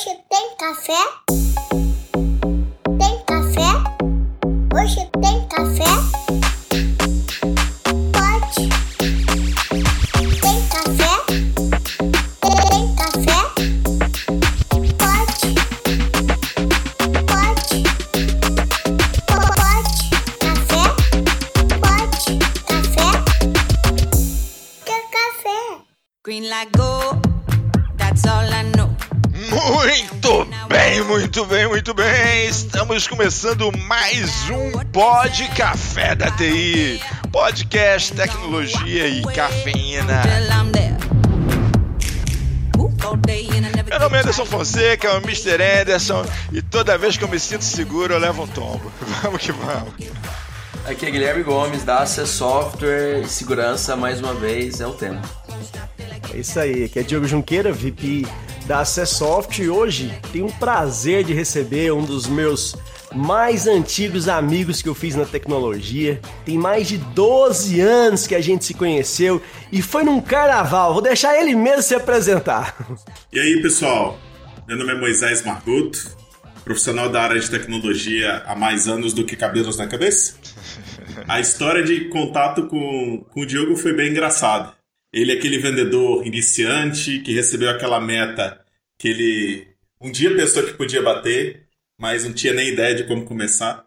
Hoje tem café? Estamos começando mais um Pod Café da TI. Podcast, tecnologia e cafeína. Meu nome é Anderson Fonseca, é o Mr. Anderson, e toda vez que eu me sinto seguro eu levo um tombo. Vamos que vamos. Aqui é Guilherme Gomes, da Access Software e segurança, mais uma vez, é o tema. É isso aí, aqui é Diogo Junqueira, VP da Acessoft e hoje tenho o prazer de receber um dos meus mais antigos amigos que eu fiz na tecnologia. Tem mais de 12 anos que a gente se conheceu e foi num carnaval. Vou deixar ele mesmo se apresentar. E aí, pessoal? Meu nome é Moisés Marguto, profissional da área de tecnologia há mais anos do que cabelos na cabeça. A história de contato com, com o Diogo foi bem engraçada. Ele é aquele vendedor iniciante que recebeu aquela meta que ele um dia pensou que podia bater, mas não tinha nem ideia de como começar.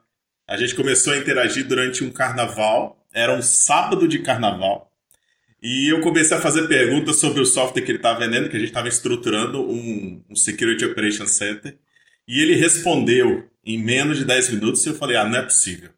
A gente começou a interagir durante um carnaval, era um sábado de carnaval. E eu comecei a fazer perguntas sobre o software que ele estava vendendo, que a gente estava estruturando um, um Security Operations Center. E ele respondeu em menos de 10 minutos e eu falei, ah, não é possível.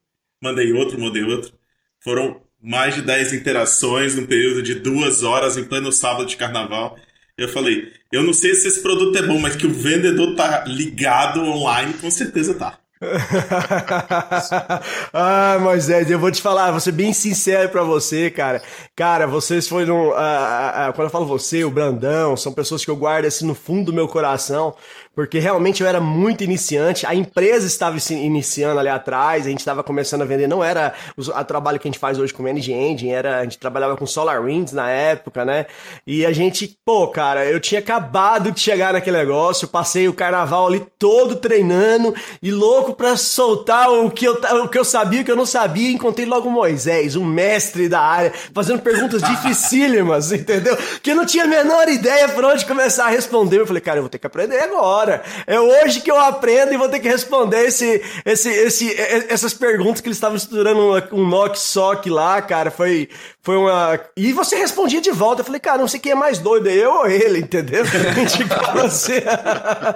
Mandei outro, mandei outro. Foram mais de 10 interações num período de duas horas em pleno sábado de carnaval. Eu falei, eu não sei se esse produto é bom, mas que o vendedor tá ligado online, com certeza tá. ah, Moisés, eu vou te falar, vou ser bem sincero pra você, cara. Cara, vocês foram. ah, ah, quando eu falo você, o Brandão, são pessoas que eu guardo assim no fundo do meu coração, porque realmente eu era muito iniciante. A empresa estava se iniciando ali atrás, a gente estava começando a vender, não era o trabalho que a gente faz hoje com Manage Engine, era, a gente trabalhava com SolarWinds na época, né? E a gente, pô, cara, eu tinha acabado de chegar naquele negócio, passei o carnaval ali todo treinando e louco pra soltar o que eu, o que eu sabia o que eu não sabia. Encontrei logo o Moisés, um mestre da área, fazendo perguntas dificílimas, entendeu? Que eu não tinha a menor ideia por onde começar a responder. Eu falei, cara, eu vou ter que aprender agora. É hoje que eu aprendo e vou ter que responder esse, esse, esse, essas perguntas que eles estavam estudando um, knock sock lá, cara. Foi, foi uma. E você respondia de volta. Eu falei, cara, não sei quem é mais doido, eu ou ele, entendeu? tipo, você.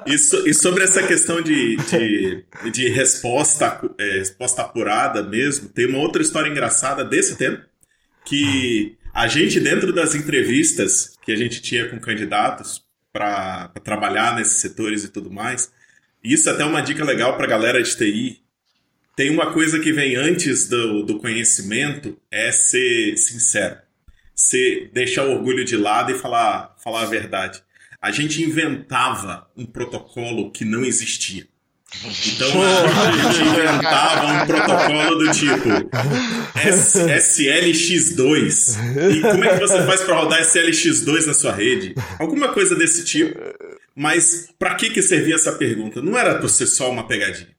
E, so- e sobre essa questão de, de, de resposta, é, resposta apurada mesmo, tem uma outra história engraçada desse tema, que a gente, dentro das entrevistas que a gente tinha com candidatos para trabalhar nesses setores e tudo mais, isso é até uma dica legal para a galera de TI. Tem uma coisa que vem antes do, do conhecimento, é ser sincero. Ser deixar o orgulho de lado e falar, falar a verdade. A gente inventava um protocolo que não existia. Então a gente inventava um protocolo do tipo S- SLX2. E como é que você faz para rodar SLX2 na sua rede? Alguma coisa desse tipo. Mas para que que servia essa pergunta? Não era para ser só uma pegadinha.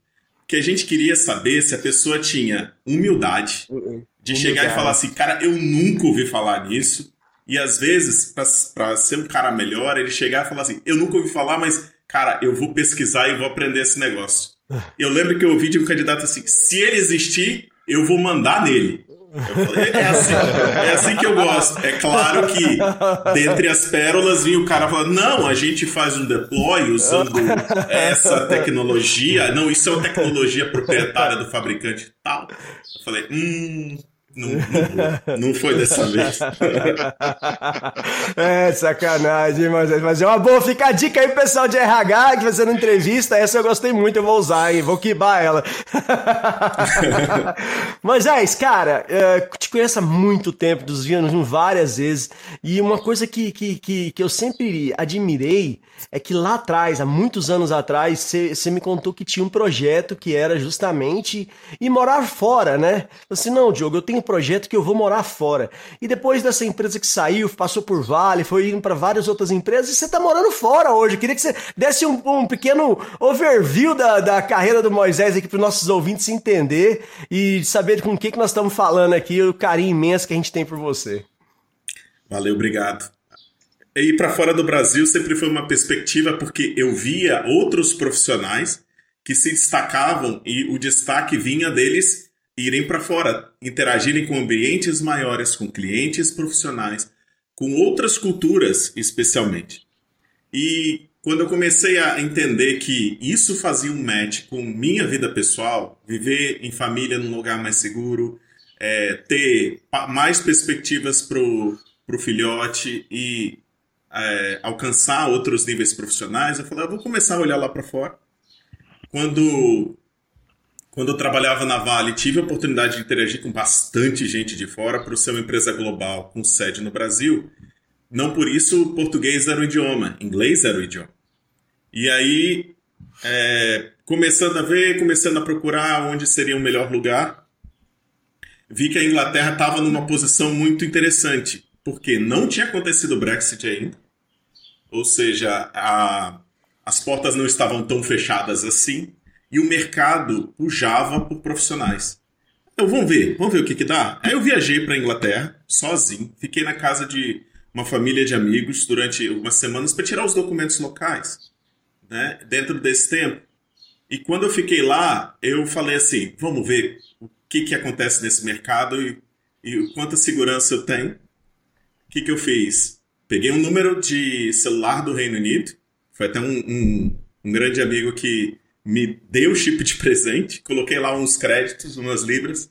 Que a gente queria saber se a pessoa tinha humildade de chegar e falar assim, cara, eu nunca ouvi falar nisso. E às vezes, pra ser um cara melhor, ele chegar e falar assim, eu nunca ouvi falar, mas, cara, eu vou pesquisar e vou aprender esse negócio. Eu lembro que eu ouvi de um candidato assim, se ele existir, eu vou mandar nele. Eu falei, é assim, é assim que eu gosto. É claro que dentre as pérolas vinha o cara falando, não, a gente faz um deploy usando essa tecnologia. Não, isso é uma tecnologia proprietária do fabricante e tal. Eu falei, hum, não, não, não foi dessa vez. é, sacanagem, mas, mas é uma boa. Fica a dica aí pessoal de RH que fazendo entrevista. Essa eu gostei muito, eu vou usar, hein? Vou quibar ela. mas é isso, cara. te conheço há muito tempo, dos vimos várias vezes. E uma coisa que, que, que, que eu sempre admirei é que lá atrás, há muitos anos atrás, você me contou que tinha um projeto que era justamente ir morar fora, né? Assim, não, Diogo, eu tenho projeto que eu vou morar fora. E depois dessa empresa que saiu, passou por Vale, foi indo para várias outras empresas, e você tá morando fora hoje. Eu queria que você desse um, um pequeno overview da, da carreira do Moisés aqui para os nossos ouvintes entender e saber com o que, que nós estamos falando aqui, o carinho imenso que a gente tem por você. Valeu, obrigado. Ir para fora do Brasil sempre foi uma perspectiva porque eu via outros profissionais que se destacavam e o destaque vinha deles irem para fora, interagirem com ambientes maiores, com clientes profissionais, com outras culturas especialmente. E quando eu comecei a entender que isso fazia um match com minha vida pessoal, viver em família num lugar mais seguro, é, ter mais perspectivas para o filhote e é, alcançar outros níveis profissionais, eu falei, eu vou começar a olhar lá para fora. Quando, quando eu trabalhava na Vale, tive a oportunidade de interagir com bastante gente de fora para ser uma empresa global com sede no Brasil. Não por isso português era o idioma, inglês era o idioma. E aí, é, começando a ver, começando a procurar onde seria o melhor lugar, vi que a Inglaterra estava numa posição muito interessante porque não tinha acontecido o Brexit ainda, ou seja, a, as portas não estavam tão fechadas assim, e o mercado pujava por profissionais. Então, vamos ver, vamos ver o que, que dá. Aí eu viajei para Inglaterra, sozinho, fiquei na casa de uma família de amigos durante algumas semanas para tirar os documentos locais, né, dentro desse tempo. E quando eu fiquei lá, eu falei assim: vamos ver o que, que acontece nesse mercado e, e quanta segurança eu tenho o que, que eu fiz? Peguei um número de celular do Reino Unido, foi até um, um, um grande amigo que me deu o chip de presente, coloquei lá uns créditos, umas libras,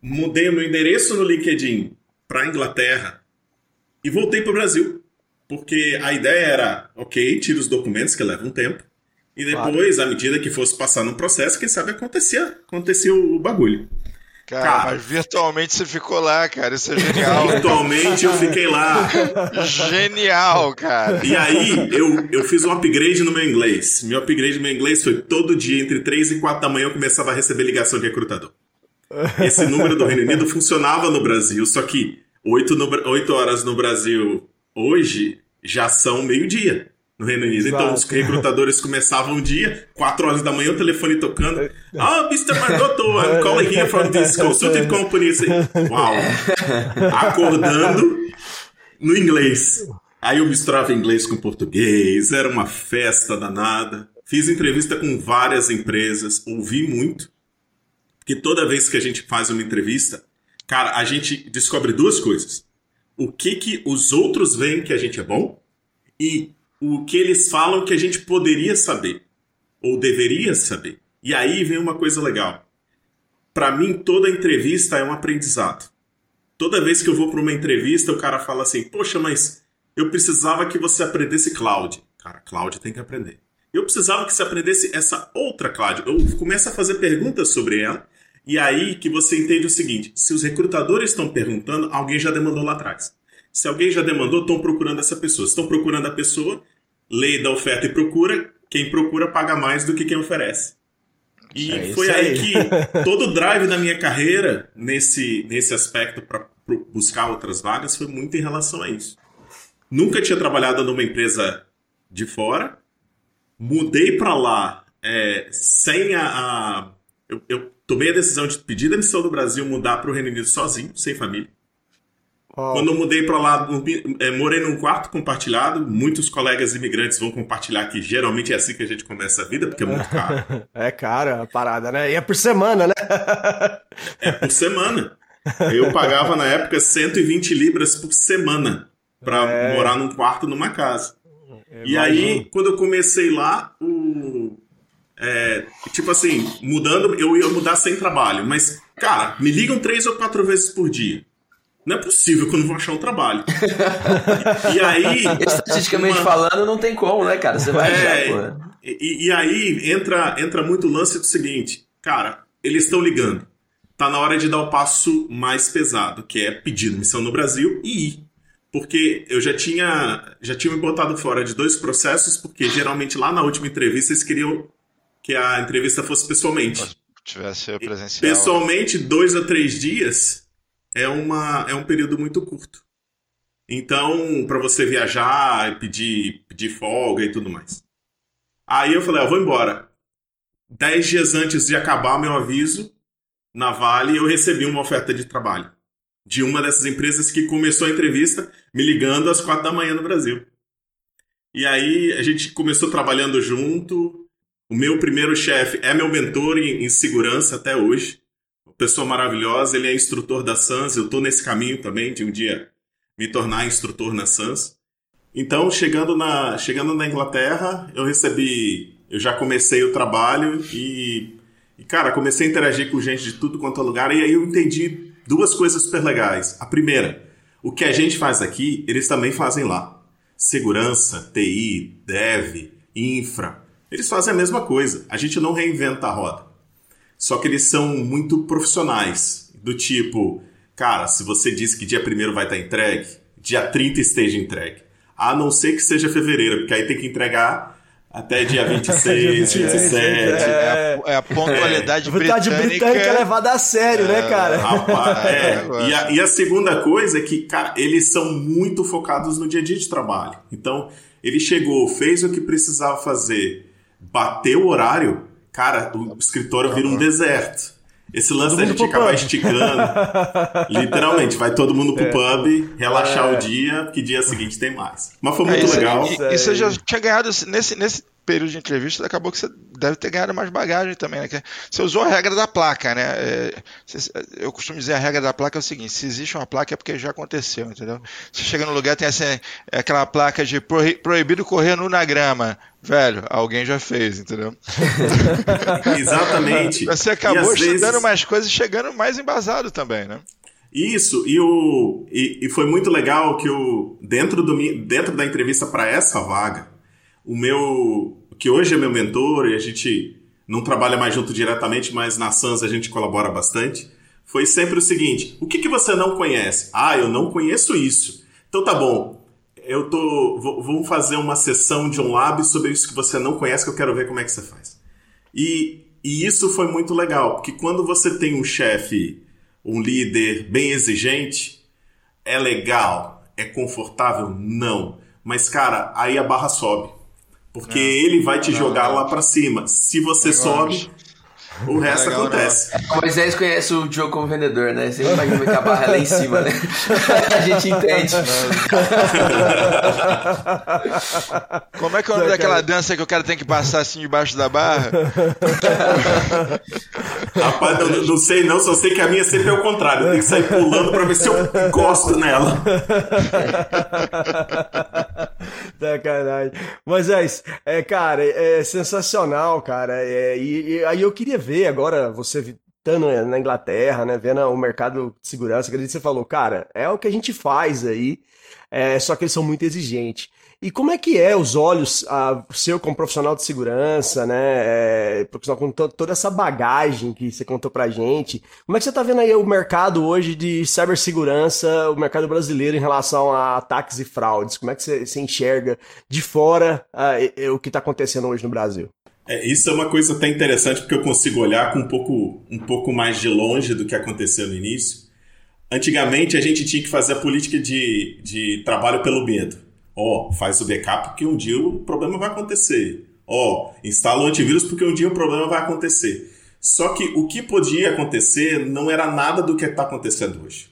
mudei o meu endereço no LinkedIn para Inglaterra e voltei para o Brasil. Porque a ideia era, ok, tira os documentos que levam tempo, e depois, claro. à medida que fosse passar no processo, quem sabe acontecia, acontecia o bagulho. Cara, cara, mas virtualmente você ficou lá, cara. Isso é genial. Virtualmente eu fiquei lá. Genial, cara. E aí, eu, eu fiz um upgrade no meu inglês. Meu upgrade no meu inglês foi todo dia, entre 3 e 4 da manhã, eu começava a receber ligação de recrutador. Esse número do Reino Unido funcionava no Brasil, só que 8, no, 8 horas no Brasil hoje já são meio-dia no Reino Unido. Então, Exato. Então, os recrutadores começavam o dia, 4 horas da manhã, o telefone tocando. Ah, oh, Mr. Mardoto, I'm calling here from this consulting company. Uau! Acordando no inglês. Aí eu misturava inglês com português, era uma festa danada. Fiz entrevista com várias empresas, ouvi muito. Porque toda vez que a gente faz uma entrevista, cara, a gente descobre duas coisas. O que que os outros veem que a gente é bom e o que eles falam que a gente poderia saber ou deveria saber. E aí vem uma coisa legal. Para mim, toda entrevista é um aprendizado. Toda vez que eu vou para uma entrevista, o cara fala assim: Poxa, mas eu precisava que você aprendesse cloud. Cara, cloud tem que aprender. Eu precisava que você aprendesse essa outra cloud. Eu começo a fazer perguntas sobre ela. E aí que você entende o seguinte: se os recrutadores estão perguntando, alguém já demandou lá atrás. Se alguém já demandou, estão procurando essa pessoa. Estão procurando a pessoa, lei da oferta e procura, quem procura paga mais do que quem oferece. E é foi aí. aí. que todo o drive da minha carreira nesse, nesse aspecto para buscar outras vagas foi muito em relação a isso. Nunca tinha trabalhado numa empresa de fora, mudei para lá é, sem a. a eu, eu, tomei a decisão de pedir demissão do Brasil, mudar para o Reino Unido sozinho, sem família. Oh. Quando eu mudei para lá, é, morei num quarto compartilhado. Muitos colegas imigrantes vão compartilhar que geralmente é assim que a gente começa a vida, porque é muito caro. é caro a parada, né? E é por semana, né? é por semana. Eu pagava na época 120 libras por semana para é... morar num quarto numa casa. É, e aí, quando eu comecei lá, o. É, tipo assim, mudando, eu ia mudar sem trabalho, mas, cara, me ligam três ou quatro vezes por dia. Não é possível que eu não vou achar um trabalho. e, e, aí. Estatisticamente uma... falando, não tem como, né, cara? Você vai é, achar, pô. E, e, aí entra, entra muito o lance do seguinte: cara, eles estão ligando. Tá na hora de dar o passo mais pesado, que é pedir missão no Brasil e ir. porque eu já tinha, já tinha me botado fora de dois processos, porque geralmente lá na última entrevista eles queriam que a entrevista fosse pessoalmente. Se tivesse presencial. Pessoalmente, dois a três dias é, uma, é um período muito curto. Então, para você viajar e pedir, pedir folga e tudo mais. Aí eu falei, ó, vou embora. Dez dias antes de acabar meu aviso na Vale, eu recebi uma oferta de trabalho de uma dessas empresas que começou a entrevista me ligando às quatro da manhã no Brasil. E aí a gente começou trabalhando junto. O meu primeiro chefe é meu mentor em, em segurança até hoje. Pessoa maravilhosa, ele é instrutor da SANS. Eu estou nesse caminho também de um dia me tornar instrutor na SANS. Então, chegando na, chegando na Inglaterra, eu recebi. Eu já comecei o trabalho e, e, cara, comecei a interagir com gente de tudo quanto é lugar. E aí eu entendi duas coisas super legais. A primeira, o que a gente faz aqui, eles também fazem lá. Segurança, TI, dev, infra. Eles fazem a mesma coisa. A gente não reinventa a roda. Só que eles são muito profissionais. Do tipo, cara, se você disse que dia 1 vai estar entregue, dia 30 esteja entregue. A não ser que seja fevereiro, porque aí tem que entregar até dia 26, 27. É, a, é a pontualidade A vontade britânica. britânica é levada a sério, né, cara? Rapaz, é. É, E, a, e a segunda coisa é que, cara, eles são muito focados no dia a dia de trabalho. Então, ele chegou, fez o que precisava fazer, bateu o horário, cara, o escritório vira um deserto. Esse lance Todo da gente acabar pub. esticando, literalmente, vai todo mundo pro pub, relaxar É. o dia, que dia seguinte tem mais. Mas foi É, muito isso- legal. E, e você já tinha ganhado nesse, nesse período de entrevista, acabou que você deve ter ganhado mais bagagem também, né? Que Você usou a regra da placa, né? É, eu costumo dizer a regra da placa é o seguinte: se existe uma placa é porque já aconteceu, entendeu? Você chega no lugar tem assim, é aquela placa de proibido correr nu na grama. Velho, alguém já fez, entendeu? Exatamente. Você acabou estudando vezes- mais coisas e chegando mais embasado também, né? Isso, e, o, e, e foi muito legal que o, dentro, do, mi- dentro da entrevista para essa vaga, o meu, que hoje é meu mentor, e a gente não trabalha mais junto diretamente, mas na Sans a gente colabora bastante, foi sempre o seguinte: o que, que você não conhece? Ah, eu não conheço isso. Então tá bom, eu tô. vou- fazer uma sessão de um lab sobre isso que você não conhece, que eu quero ver como é que você faz. E, e isso foi muito legal, porque quando você tem um chefe, um líder bem exigente, é legal, é confortável? Não. Mas, cara, aí a barra sobe. Porque ele vai te jogar lá pra cima. Se você sobe, o resto legal, acontece. O Moisés conhece o Diogo como vendedor, né? Você imagina que a barra é lá em cima, né? A gente entende. Como é que é o nome daquela dança que o cara tem que passar assim debaixo da barra? Rapaz, eu não sei não, só sei que a minha sempre é o contrário. Eu tenho que sair pulando pra ver se eu encosto nela. Sacanagem. Mas é isso. É, cara, é sensacional, cara. É, e, e aí eu queria ver agora, você estando na Inglaterra, né, vendo o mercado de segurança, que você falou, cara, é o que a gente faz aí, é, só que eles são muito exigentes. E como é que é os olhos ah, seu como profissional de segurança, né? É, profissional com to- toda essa bagagem que você contou pra gente. Como é que você tá vendo aí o mercado hoje de cibersegurança, o mercado brasileiro em relação a ataques e fraudes? Como é que você, você enxerga de fora e- e o que tá acontecendo hoje no Brasil? É, isso é uma coisa até interessante porque eu consigo olhar com um pouco, um pouco mais de longe do que aconteceu no início. Antigamente a gente tinha que fazer a política de, de trabalho pelo medo. Ó, faz o backup porque um dia o problema vai acontecer. Ó, instala o antivírus porque um dia o problema vai acontecer. Só que o que podia acontecer não era nada do que está acontecendo hoje.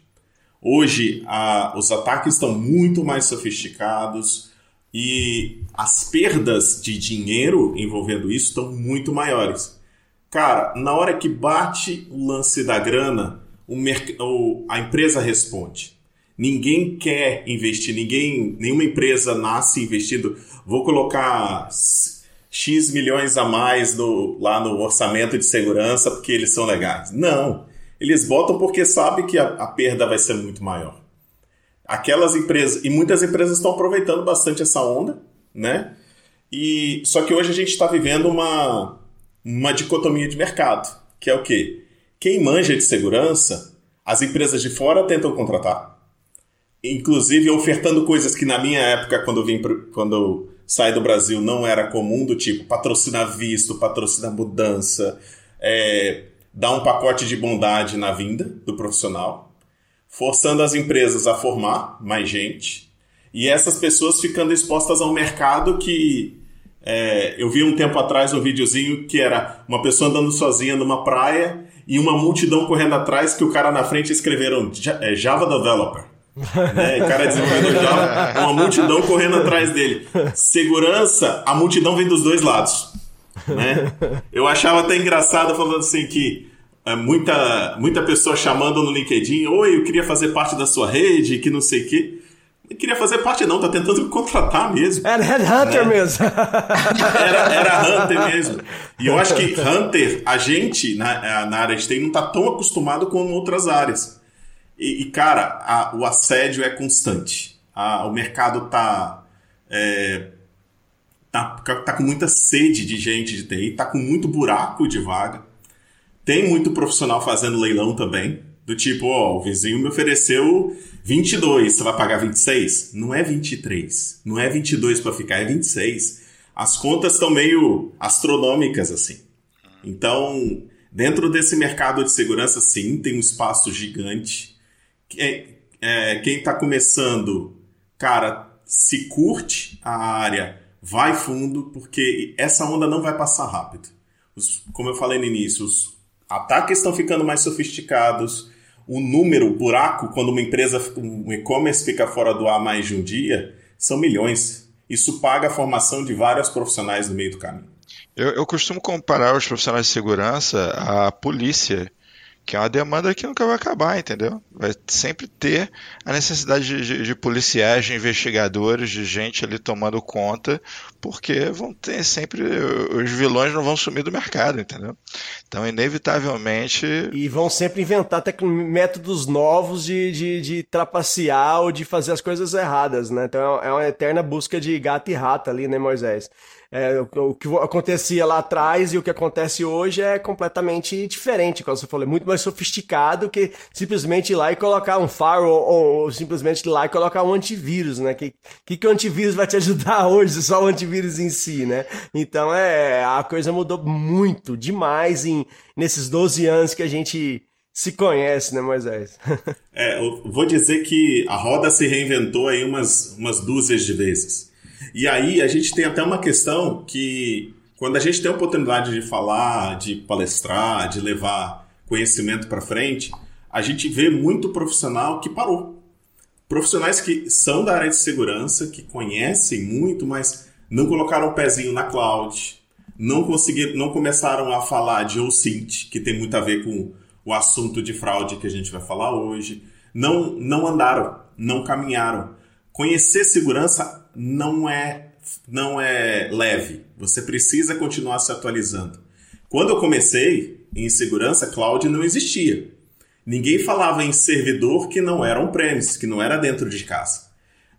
Hoje a- os ataques estão muito mais sofisticados e as perdas de dinheiro envolvendo isso estão muito maiores. Cara, na hora que bate o lance da grana, o a empresa responde. Ninguém quer investir, ninguém, nenhuma empresa nasce investindo. Vou colocar X milhões a mais no- lá no orçamento de segurança porque eles são legais. Não. Eles botam porque sabem que a, a perda vai ser muito maior. Aquelas empresas, e muitas empresas estão aproveitando bastante essa onda, né? E só que hoje a gente está vivendo uma, uma dicotomia de mercado, que é o quê? Quem manja de segurança, as empresas de fora tentam contratar. inclusive ofertando coisas que na minha época, quando eu vim quando eu saí do Brasil, não era comum, do tipo patrocinar visto, patrocinar mudança, é, dar um pacote de bondade na vinda do profissional, forçando as empresas a formar mais gente, e essas pessoas ficando expostas a um mercado que é, eu vi um tempo atrás um videozinho que era uma pessoa andando sozinha numa praia e uma multidão correndo atrás que o cara na frente escreveram é, Java Developer. né? O cara desenvolvendo Java, uma multidão correndo atrás dele. Segurança, a multidão vem dos dois lados. Né? Eu achava até engraçado falando assim que muita, muita pessoa chamando no LinkedIn, oi, eu queria fazer parte da sua rede, que não sei o quê. Não queria fazer parte não, tá tentando me contratar mesmo. Era Headhunter Né? mesmo. Era, era Hunter mesmo. E eu acho que Hunter, a gente na, na área de TI não tá tão acostumado com outras áreas. E, e, cara, a- o assédio é constante. A- o mercado tá, é, tá, tá com muita sede de gente de TI, tá com muito buraco de vaga. Tem muito profissional fazendo leilão também. Do tipo, ó, o vizinho me ofereceu 22, você vai pagar 26? Não é 23. Não é 22 para ficar, é 26. As contas estão meio astronômicas assim. Então, dentro desse mercado de segurança, sim, tem um espaço gigante. É, é, quem está começando, cara, se curte a área, vai fundo, porque essa onda não vai passar rápido. Os- como eu falei no início, os ataques estão ficando mais sofisticados. O número, o buraco, quando uma empresa, um e-commerce fica fora do ar mais de um dia, são milhões. Isso paga a formação de vários profissionais no meio do caminho. Eu, eu costumo comparar os profissionais de segurança à polícia, que é uma demanda que nunca vai acabar, entendeu? Vai sempre ter a necessidade de, de- de policiais, de investigadores, de gente ali tomando conta, porque vão ter sempre. Os vilões não vão sumir do mercado, entendeu? Então, inevitavelmente. E vão sempre inventar tec- métodos novos de, de, de trapacear ou de fazer as coisas erradas, né? Então é uma eterna busca de gato e rato ali, né, Moisés? É, o, o que acontecia lá atrás e o que acontece hoje é completamente diferente. Como você falou, é muito mais sofisticado que simplesmente ir lá e colocar um firewall ou, ou simplesmente ir lá e colocar um antivírus, né? Que, que, que o antivírus vai te ajudar hoje? Só o antivírus em si, né? Então é, a coisa mudou muito, demais em, nesses 12 anos que a gente se conhece, né, Moisés? É, eu vou dizer que a roda se reinventou aí umas, umas dúzias de vezes. E aí a gente tem até uma questão que, quando a gente tem a oportunidade de falar, de palestrar, de levar conhecimento para frente, a gente vê muito profissional que parou. Profissionais que são da área de segurança, que conhecem muito, mas não colocaram o pezinho na cloud, não conseguiram, não começaram a falar de OSINT, que tem muito a ver com o assunto de fraude que a gente vai falar hoje. Não, não andaram, não caminharam. Conhecer segurança não é não é leve. Você precisa continuar se atualizando. Quando eu comecei em segurança, cloud não existia. Ninguém falava em servidor que não era on-premise, que não era dentro de casa.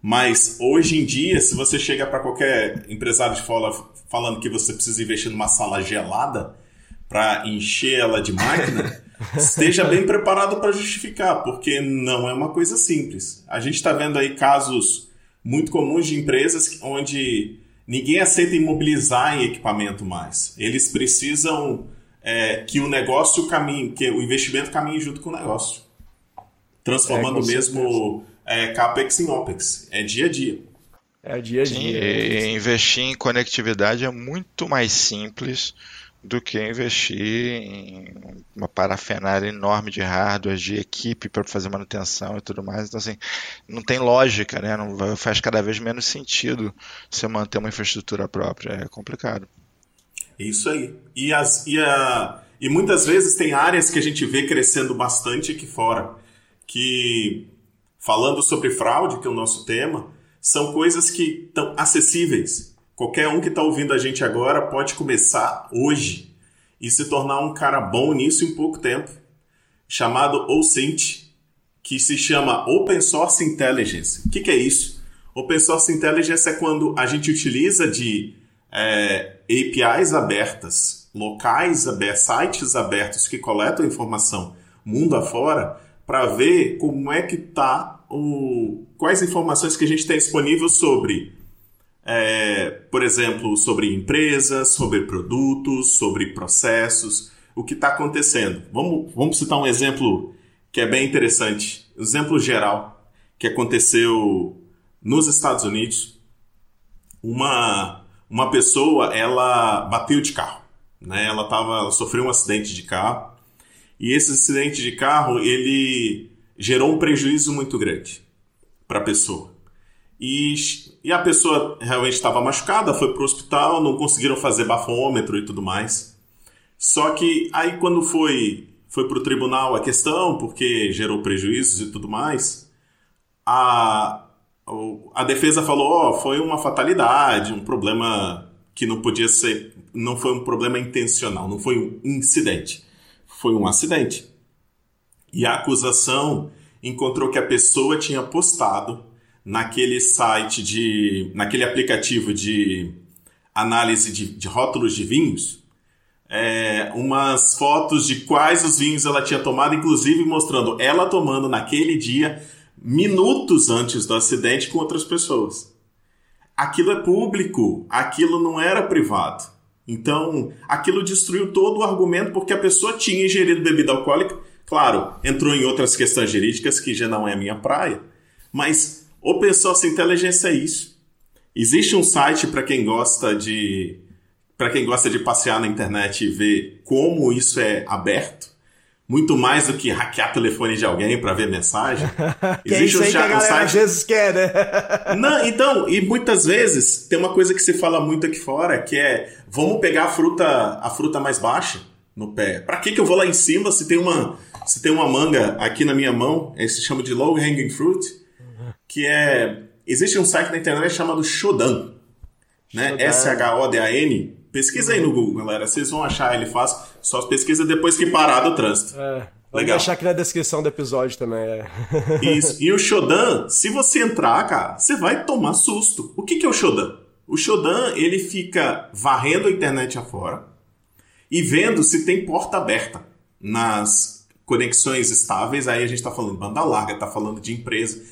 Mas hoje em dia, se você chega para qualquer empresário de fora falando que você precisa investir numa sala gelada para encher ela de máquina, esteja bem preparado para justificar, porque não é uma coisa simples. A gente está vendo aí casos muito comuns de empresas onde ninguém aceita imobilizar em equipamento mais. Eles precisam é, que o negócio caminhe, que o investimento caminhe junto com o negócio. Transformando É, mesmo é, CAPEX em OPEX. É dia a dia. É dia a dia. e investir em conectividade é muito mais simples do que investir em uma parafernália enorme de hardware, de equipe para fazer manutenção e tudo mais. Então, assim, não tem lógica, né? Não faz cada vez menos sentido você manter uma infraestrutura própria. É complicado. Isso aí. E, as, e, a, e muitas vezes tem áreas que a gente vê crescendo bastante aqui fora, que, falando sobre fraude, que é o nosso tema, são coisas que estão acessíveis. Qualquer um que está ouvindo a gente agora pode começar hoje e se tornar um cara bom nisso em pouco tempo, chamado OSINT, que se chama Open Source Intelligence. O que, que é isso? Open Source Intelligence é quando a gente utiliza de é, APIs abertas, locais abertos, sites abertos que coletam informação mundo afora para ver como é que tá quais informações que a gente tem disponível sobre, é, por exemplo, sobre empresas, sobre produtos, sobre processos, o que está acontecendo. Vamos, vamos citar um exemplo que é bem interessante, um exemplo geral que aconteceu nos Estados Unidos. Uma, uma pessoa, ela bateu de carro, né? Ela tava, ela sofreu um acidente de carro e esse acidente de carro ele gerou um prejuízo muito grande para a pessoa. E, e a pessoa realmente estava machucada, foi para o hospital, não conseguiram fazer bafômetro e tudo mais. Só que aí quando foi foi para o tribunal a questão, porque gerou prejuízos e tudo mais, a, a defesa falou, ó, oh, foi uma fatalidade, um problema que não podia ser, não foi um problema intencional, não foi um incidente, foi um acidente. E a acusação encontrou que a pessoa tinha postado naquele site de, naquele aplicativo de análise de, de rótulos de vinhos, é, umas fotos de quais os vinhos ela tinha tomado, inclusive mostrando ela tomando naquele dia, minutos antes do acidente, com outras pessoas. Aquilo é público, aquilo não era privado. Então, aquilo destruiu todo o argumento porque a pessoa tinha ingerido bebida alcoólica. Claro, entrou em outras questões jurídicas que já não é minha praia, mas open source inteligência é isso. Existe um site para quem gosta de para quem gosta de passear na internet e ver como isso é aberto, muito mais do que hackear telefone de alguém para ver mensagem. que Existe é um, a galera site... às vezes quer, né? Não, então, e muitas vezes tem uma coisa que se fala muito aqui fora, que é vamos pegar a fruta, a fruta mais baixa no pé. Para que que eu vou lá em cima se tem uma se tem uma manga aqui na minha mão, esse se chama de low hanging fruit, que é existe um site na internet chamado Shodan, né? S H O D A N Pesquisa aí no Google, galera. Vocês vão achar ele fácil. Só pesquisa depois que parar do trânsito. É. Vamos Legal. deixar aqui na descrição do episódio também. É. Isso. E o Shodan, se você entrar, cara, você vai tomar susto. O que, que é o Shodan? O Shodan, ele fica varrendo a internet afora e vendo se tem porta aberta nas conexões estáveis. Aí a gente está falando de banda larga, está falando de empresa.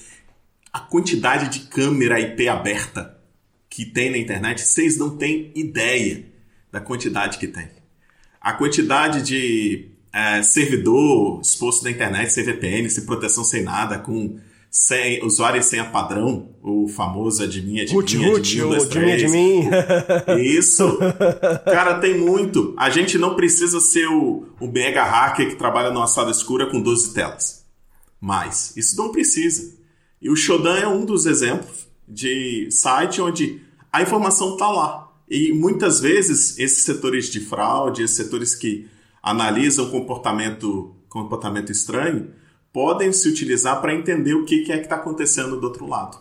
A quantidade de câmera IP aberta que tem na internet, vocês não têm ideia da quantidade que tem. A quantidade de é, servidor exposto na internet, sem VPN, sem proteção, sem nada, com sem, usuário e senha padrão, o famoso admin, admin, root, root, o admin, admin. Isso. Cara, tem muito. A gente não precisa ser o, o mega hacker que trabalha numa sala escura com 12 telas. Mas isso não precisa. E o Shodan é um dos exemplos de site onde a informação está lá. E muitas vezes esses setores de fraude, esses setores que analisam comportamento, comportamento estranho, podem se utilizar para entender o que, que é que está acontecendo do outro lado.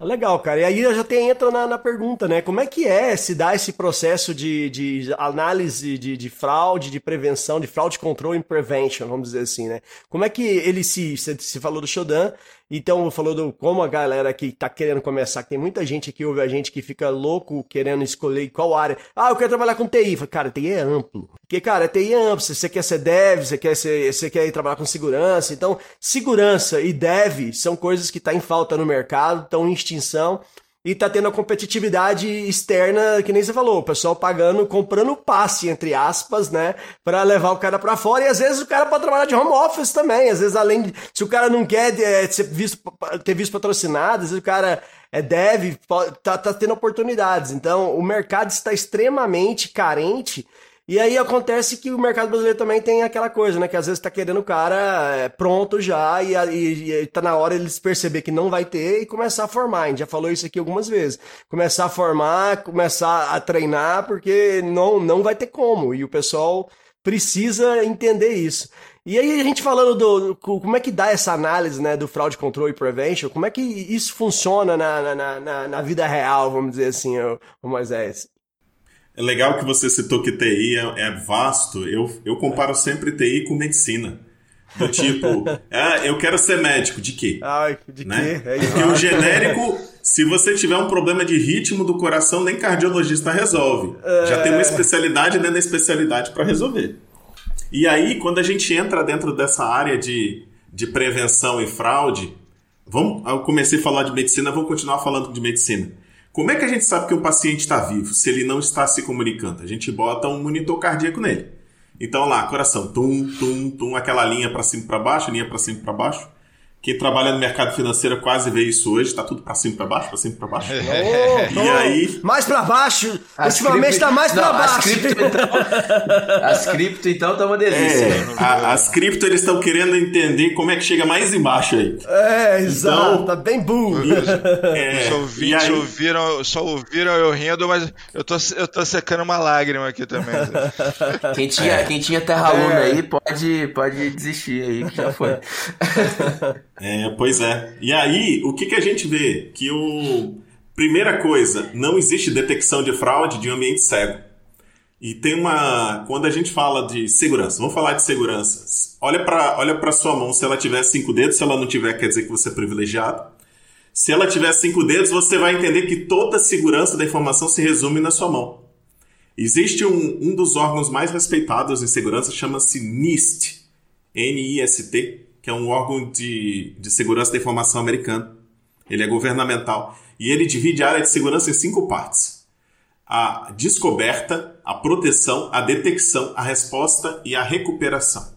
Legal, cara. E aí eu já tem, entra na, na, pergunta, né? Como é que é se dá esse processo de, de análise de, de fraude, de prevenção, de fraude control and prevention, vamos dizer assim, né? Como é que ele se, se falou do Shodan, então, falou do como a galera que tá querendo começar, que tem muita gente aqui, ouve a gente que fica louco querendo escolher qual área. Ah, eu quero trabalhar com TI. Falei, cara, TI é amplo. Porque, cara, TI é amplo. Você quer ser dev, você quer, ser, você quer trabalhar com segurança. Então, segurança e dev são coisas que tá em falta no mercado, estão em extinção e tá tendo a competitividade externa, que nem você falou, o pessoal pagando, comprando passe, entre aspas, né, para levar o cara para fora, e às vezes o cara pode trabalhar de home office também, às vezes além de, se o cara não quer é, ser visto, ter visto patrocinado, às vezes o cara é deve, tá, tá tendo oportunidades, então o mercado está extremamente carente e aí acontece que o mercado brasileiro também tem aquela coisa, né? Que às vezes tá querendo o cara é, pronto já e, e, e tá na hora eles perceber que não vai ter e começar a formar. A gente já falou isso aqui algumas vezes. Começar a formar, começar a treinar, porque não, não vai ter como. E o pessoal precisa entender isso. E aí a gente falando do, como é que dá essa análise né, do fraud control e prevention, como é que isso funciona na, na, na, na vida real, vamos dizer assim, o, o Moisés? É legal que você citou que TI é, é vasto. Eu, eu comparo sempre TI com medicina. Do tipo, ah, eu quero ser médico, de quê? Ai, de né? quê? É Porque o genérico, se você tiver um problema de ritmo do coração, nem cardiologista resolve. É... Já tem uma especialidade dentro da especialidade para resolver. E aí, quando a gente entra dentro dessa área de, de prevenção e fraude, vamos, eu comecei a falar de medicina, vamos continuar falando de medicina. Como é que a gente sabe que um paciente está vivo se ele não está se comunicando? A gente bota um monitor cardíaco nele. Então lá, coração, tum, tum, tum, aquela linha para cima para baixo, linha para cima para baixo. Quem trabalha no mercado financeiro quase vê isso hoje, tá tudo para cima e para baixo, para cima e para baixo. Ô, E aí? Mais pra baixo. As Ultimamente cripto- tá mais pra Não, baixo. As cripto, então, as cripto, então, tá uma delícia. É, a- as cripto eles estão querendo entender como é que chega mais embaixo aí. É, exato. Então- Tá bem burro. É, Os e ouvintes aí- ouviram, só ouviram eu rindo, mas eu tô, eu tô secando uma lágrima aqui também. Quem tinha, quem tinha terra luna aí pode, pode desistir aí, que já foi. É, pois é. E aí, o que, que a gente vê? Que o. Primeira coisa, não existe detecção de fraude de um ambiente cego. E tem uma. Quando a gente fala de segurança, vamos falar de segurança. Olha para olha sua mão, se ela tiver cinco dedos, se ela não tiver, quer dizer que você é privilegiado. Se ela tiver cinco dedos, você vai entender que toda a segurança da informação se resume na sua mão. Existe um, um dos órgãos mais respeitados em segurança, chama-se NIST. N-I-S-T, que é um órgão de, de segurança da informação americano. Ele é governamental. E ele divide a área de segurança em cinco partes: a descoberta, a proteção, a detecção, a resposta e a recuperação.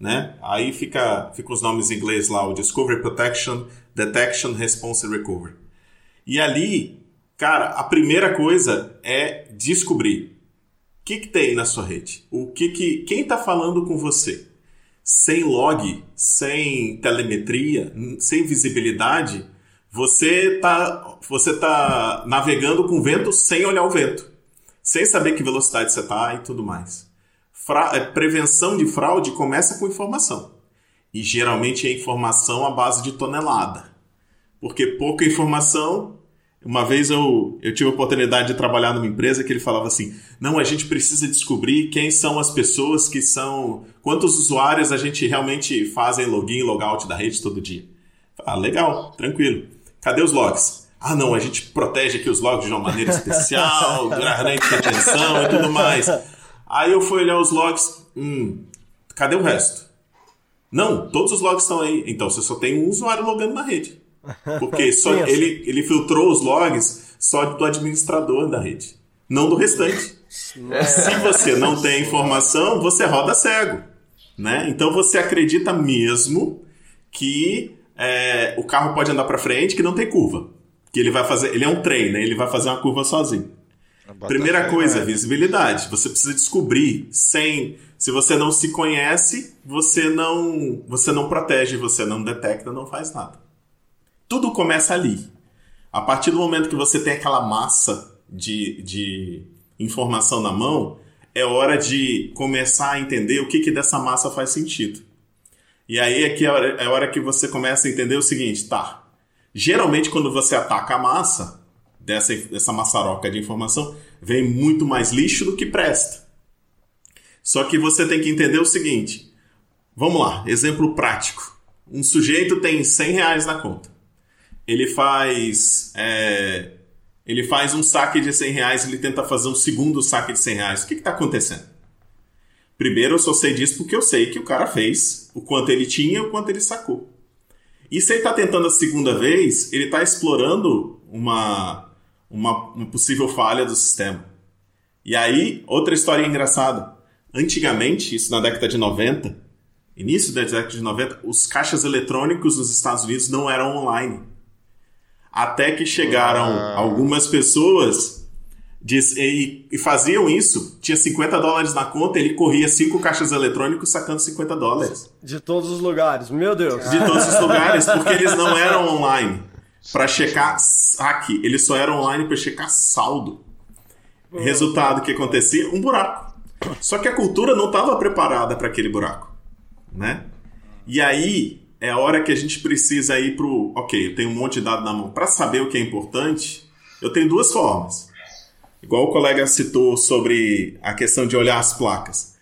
Né? Aí fica, fica os nomes em inglês lá: o Discovery Protection, Detection, Response e Recovery. E ali, cara, a primeira coisa é descobrir o que, que tem na sua rede. O que que quem está falando com você? Sem log, sem telemetria, sem visibilidade, você tá, você tá navegando com vento sem olhar o vento, sem saber que velocidade você tá e tudo mais. Fra é, prevenção de fraude começa com informação. E geralmente é informação à base de tonelada. Porque pouca informação. Uma vez eu, eu tive a oportunidade de trabalhar numa empresa que ele falava assim: não, a gente precisa descobrir quem são as pessoas que são. Quantos usuários a gente realmente fazem login e logout da rede todo dia. Ah, legal, tranquilo. Cadê os logs? Ah, não, a gente protege aqui os logs de uma maneira especial, garante retenção e tudo mais. Aí eu fui olhar os logs, hum, cadê o resto? Não, todos os logs estão aí. Então você só tem um usuário logando na rede. Porque só ele, ele filtrou os logs só do administrador da rede, não do restante. Se você não tem informação, você roda cego. Né? Então você acredita mesmo que é, o carro pode andar para frente, que não tem curva. Que ele vai fazer. Ele é um trem, né? Ele vai fazer uma curva sozinho. Primeira coisa, visibilidade. Você precisa descobrir sem. Se você não se conhece, você não, você não protege, você não detecta, não faz nada. Tudo começa ali. A partir do momento que você tem aquela massa de, de informação na mão, é hora de começar a entender o que, que dessa massa faz sentido. E aí é que é a hora, é a hora que você começa a entender o seguinte, tá? Geralmente quando você ataca a massa, dessa, dessa maçaroca de informação, vem muito mais lixo do que presta. Só que você tem que entender o seguinte. Vamos lá, exemplo prático. Um sujeito tem 100 reais na conta. Ele faz, é, ele faz um saque de 100 reais, ele tenta fazer um segundo saque de 100 reais. O que está acontecendo? Primeiro, eu só sei disso porque eu sei que o cara fez o quanto ele tinha o quanto ele sacou. E se ele está tentando a segunda vez, ele está explorando uma, uma, uma possível falha do sistema. E aí, outra história engraçada. Antigamente, isso na década de 90, início da década de 90, os caixas eletrônicos nos Estados Unidos não eram online. Até que chegaram Ah. algumas pessoas diz- e, e faziam isso. Tinha 50 dólares na conta, ele corria cinco caixas eletrônicos sacando 50 dólares. De todos os lugares. Meu Deus. De todos os lugares, porque eles não eram online para checar saque, eles só eram online para checar saldo. Resultado que acontecia? Um buraco. Só que a cultura não estava preparada para aquele buraco, né? E aí é a hora que a gente precisa ir pro, ok, eu tenho um monte de dado na mão para saber o que é importante. Eu tenho duas formas. Igual o colega citou sobre a questão de olhar as placas.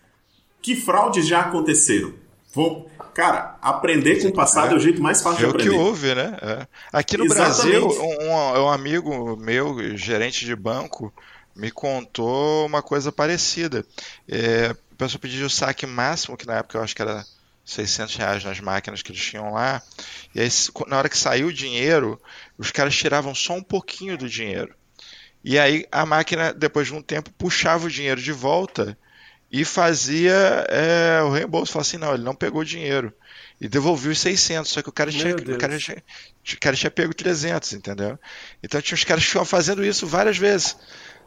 Que fraudes já aconteceram? Vão, cara, aprender com o passado é o jeito mais fácil É de o que aprender. houve, né? É. Aqui no Exatamente. Brasil, um, um amigo meu, gerente de banco, me contou uma coisa parecida. É, a pessoa pediu o saque máximo, que na época eu acho que era 600 reais nas máquinas que eles tinham lá. E aí, na hora que saiu o dinheiro, os caras tiravam só um pouquinho do dinheiro. E aí a máquina, depois de um tempo, puxava o dinheiro de volta e fazia é, o reembolso. Falava assim, não, ele não pegou o dinheiro. E devolveu os 600, só que o cara, tinha, o cara, tinha, o cara tinha pego 300, entendeu? Então tinha os caras que fazendo isso várias vezes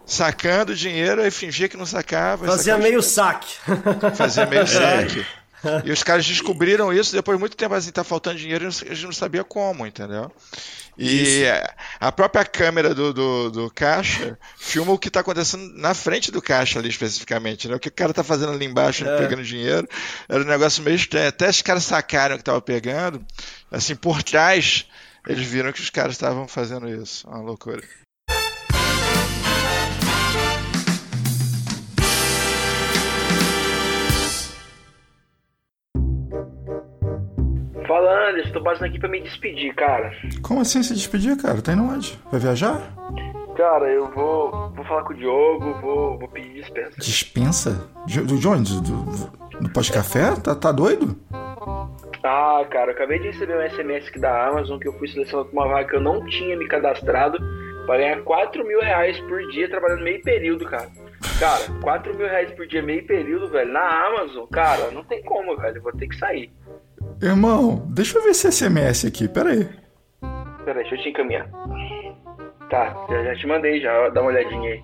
sacando dinheiro, aí fingia que não sacava. Fazia meio saque. Fazia meio saque. E os caras descobriram isso depois de muito tempo assim, tá faltando dinheiro e a gente não sabia como, entendeu? E isso. a própria câmera do, do, do, caixa filma o que está acontecendo na frente do caixa ali especificamente, né? O que o cara tá fazendo ali embaixo, é. pegando dinheiro. Era um negócio meio estranho. Até os caras sacaram que tava pegando, assim, por trás, eles viram que os caras estavam fazendo isso. Uma loucura. Tô passando aqui pra me despedir, cara. Como assim se despedir, cara? Tá indo onde? Vai viajar? Cara, eu vou, vou falar com o Diogo, vou, vou pedir dispensa. Dispensa? De, de onde? Do, do, do pós-café? Tá, tá doido? Ah, cara, eu acabei de receber um SMS aqui da Amazon que eu fui selecionado pra uma vaga que eu não tinha me cadastrado pra ganhar 4 mil reais por dia trabalhando meio período, cara. Cara, 4 mil reais por dia meio período, velho, na Amazon, cara, não tem como, velho, vou ter que sair. Irmão, deixa eu ver esse SMS aqui, peraí. Peraí, deixa eu te encaminhar. Tá, já, já te mandei já, dá uma olhadinha aí.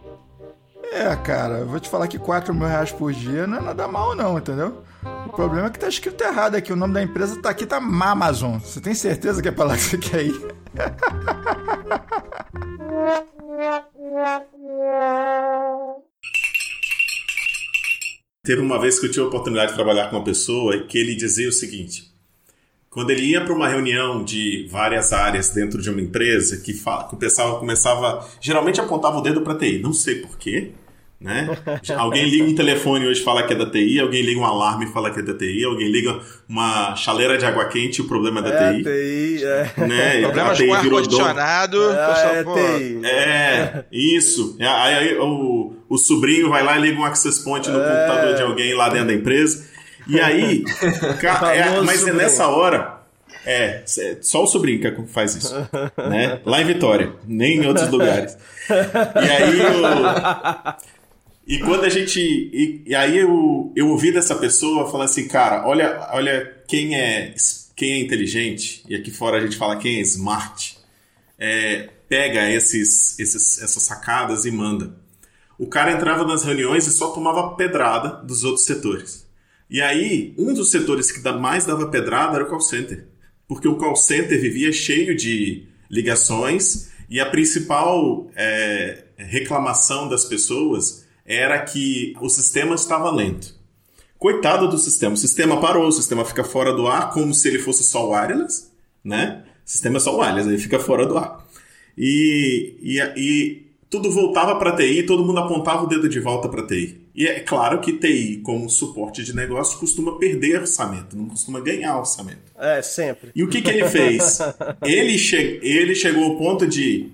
É, cara, eu vou te falar que 4 mil reais por dia não é nada mal não, entendeu? O problema é que tá escrito errado aqui, o nome da empresa tá aqui, tá Amazon. Você tem certeza que é pra lá que você quer ir? Teve uma vez que eu tive a oportunidade de trabalhar com uma pessoa que ele dizia o seguinte: quando ele ia para uma reunião de várias áreas dentro de uma empresa, que, fala, que o pessoal começava, geralmente apontava o dedo para TI, não sei porquê, né? alguém liga um telefone hoje e fala que é da TI, alguém liga um alarme e fala que é da TI, alguém liga uma chaleira de água quente e o problema é da é TI. TI é. Né? Problemas com ar-condicionado. É, é TI. É, isso. Aí, aí o, o sobrinho vai lá e liga um access point no é. computador de alguém lá dentro da empresa. E aí, cara, é, mas é nessa hora. É, só o sobrinho que faz isso. Né? Lá em Vitória, nem em outros lugares. E aí o. E quando a gente. E, e, aí eu, eu ouvi dessa pessoa falando assim, cara, olha, olha quem é quem é inteligente, e aqui fora a gente fala quem é smart, é, pega esses, esses, essas sacadas e manda. O cara entrava nas reuniões e só tomava pedrada dos outros setores. E aí, um dos setores que mais dava pedrada era o call center. Porque o call center vivia cheio de ligações e a principal é, reclamação das pessoas era que o sistema estava lento. Coitado do sistema. O sistema parou, o sistema fica fora do ar como se ele fosse só wireless, né? O sistema é só wireless, ele fica fora do ar. E, e, e tudo voltava para TI, todo mundo apontava o dedo de volta para TI. E é claro que TI, como suporte de negócio, costuma perder orçamento, não costuma ganhar orçamento. É, sempre. E o que, que ele fez? ele, che ele chegou ao ponto de.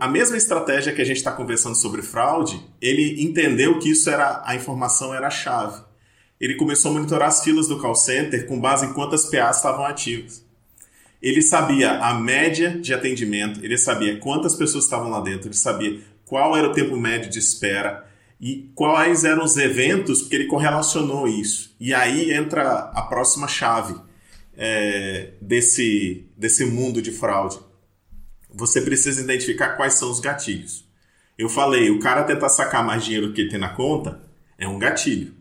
A mesma estratégia que a gente está conversando sobre fraude, ele entendeu que isso era a informação era a chave. Ele começou a monitorar as filas do call center com base em quantas PAs estavam ativas. Ele sabia a média de atendimento, ele sabia quantas pessoas estavam lá dentro, ele sabia qual era o tempo médio de espera e quais eram os eventos, porque ele correlacionou isso. E aí entra a próxima chave é, desse, desse mundo de fraude. Você precisa identificar quais são os gatilhos. Eu falei, o cara tentar sacar mais dinheiro do que ele tem na conta é um gatilho.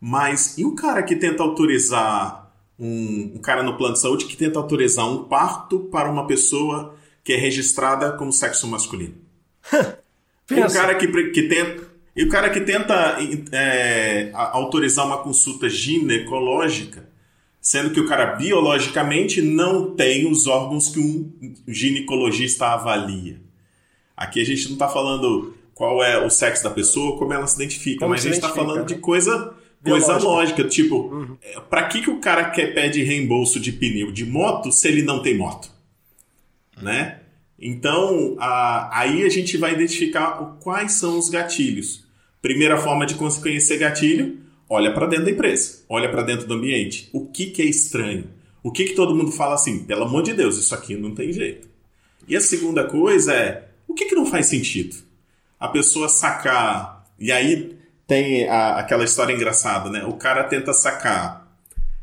Mas e o cara que tenta autorizar um, um cara no plano de saúde que tenta autorizar um parto para uma pessoa que é registrada como sexo masculino. o cara que, que tenta e o cara que tenta é, autorizar uma consulta ginecológica, sendo que o cara biologicamente não tem os órgãos que um ginecologista avalia. Aqui a gente não está falando qual é o sexo da pessoa, como ela se identifica, como mas a gente está falando de coisa coisa lógica. Tipo, uhum. Pra que, que o cara quer pede reembolso de pneu de moto se ele não tem moto? Né? Então, a, aí a gente vai identificar quais são os gatilhos. Primeira forma de conhecer gatilho, olha para dentro da empresa, olha para dentro do ambiente. O que, que é estranho? O que, que todo mundo fala assim? Pelo amor de Deus, isso aqui não tem jeito. E a segunda coisa é: o que, que não faz sentido? A pessoa sacar. E aí tem a- aquela história engraçada, né? O cara tenta sacar.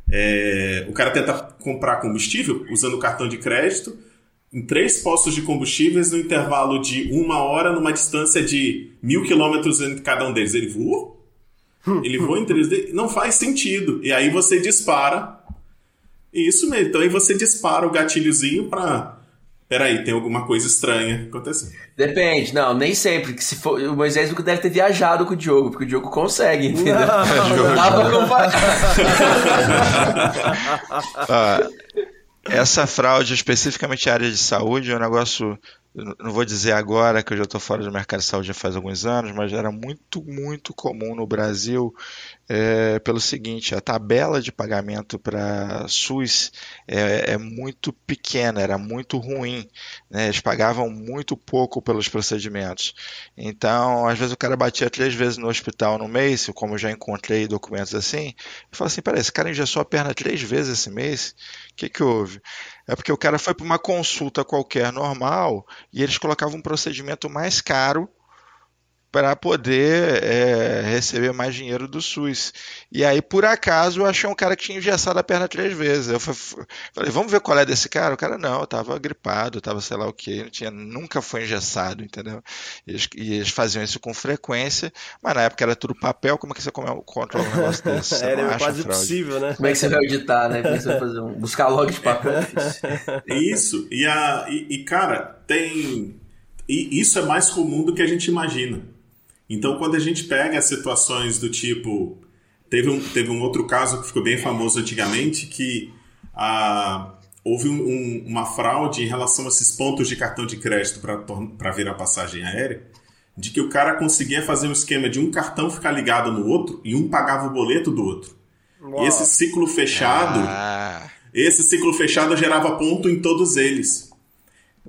é, o cara tenta comprar combustível usando o cartão de crédito em três postos de combustíveis no intervalo de uma hora, numa distância de mil quilômetros entre cada um deles. Ele voou? Ele voa em 3D? Não faz sentido. E aí você dispara. Isso mesmo. Então aí você dispara o gatilhozinho pra. Peraí, tem alguma coisa estranha acontecendo. Depende, não, nem sempre. Que se for, o Moisés nunca deve ter viajado com o Diogo, porque o Diogo consegue, entendeu? Não dá pra comparar. Ah, essa fraude, especificamente a área de saúde, é um negócio. Não vou dizer agora que eu já estou fora do mercado de saúde já faz alguns anos, mas era muito, muito comum no Brasil é, pelo seguinte: a tabela de pagamento para SUS é, é muito pequena, era muito ruim, né? Eles pagavam muito pouco pelos procedimentos. Então, às vezes o cara batia três vezes no hospital no mês, como eu já encontrei documentos assim, e falava assim: peraí, esse cara engessou a perna três vezes esse mês? O que que houve? É porque o cara foi para uma consulta qualquer normal e eles colocavam um procedimento mais caro para poder é, receber mais dinheiro do SUS. E aí, por acaso, eu achei um cara que tinha engessado a perna três vezes. Eu fa- falei, vamos ver qual é desse cara? O cara, não, eu tava gripado, tava sei lá o quê, não tinha, nunca foi engessado, entendeu? E eles, e eles faziam isso com frequência, mas na época era tudo papel, como é que você controla um negócio desse? Você Era quase fraude. impossível, né? Como é que você vai auditar, né? Como é que fazer um. Buscar log de papel é difícil. Isso. E, a, e, e, cara, tem. E isso é mais comum do que a gente imagina. Então, quando a gente pega as situações do tipo. Teve um, teve um outro caso que ficou bem famoso antigamente, que ah, houve um- um- uma fraude em relação a esses pontos de cartão de crédito para virar passagem aérea, de que o cara conseguia fazer um esquema de um cartão ficar ligado no outro e um pagava o boleto do outro. E esse ciclo fechado. Ah, Esse ciclo fechado gerava ponto em todos eles.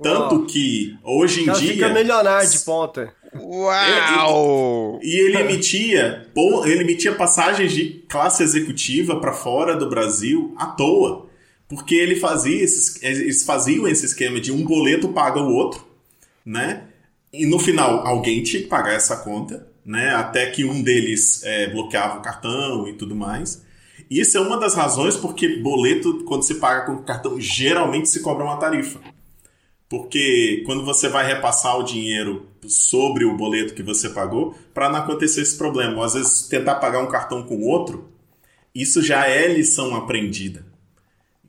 Tanto Uau. que hoje em Ela dia. fica milionário de ponta. Uau! E ele emitia, ele emitia passagens de classe executiva para fora do Brasil à toa. Porque ele fazia esses, eles faziam esse esquema de um boleto paga o outro, né? E no final alguém tinha que pagar essa conta, né? Até que um deles é, bloqueava o cartão e tudo mais. E isso é uma das razões porque boleto, quando se paga com cartão, geralmente se cobra uma tarifa. Porque quando você vai repassar o dinheiro sobre o boleto que você pagou, para não acontecer esse problema, às vezes tentar pagar um cartão com outro, isso já é lição aprendida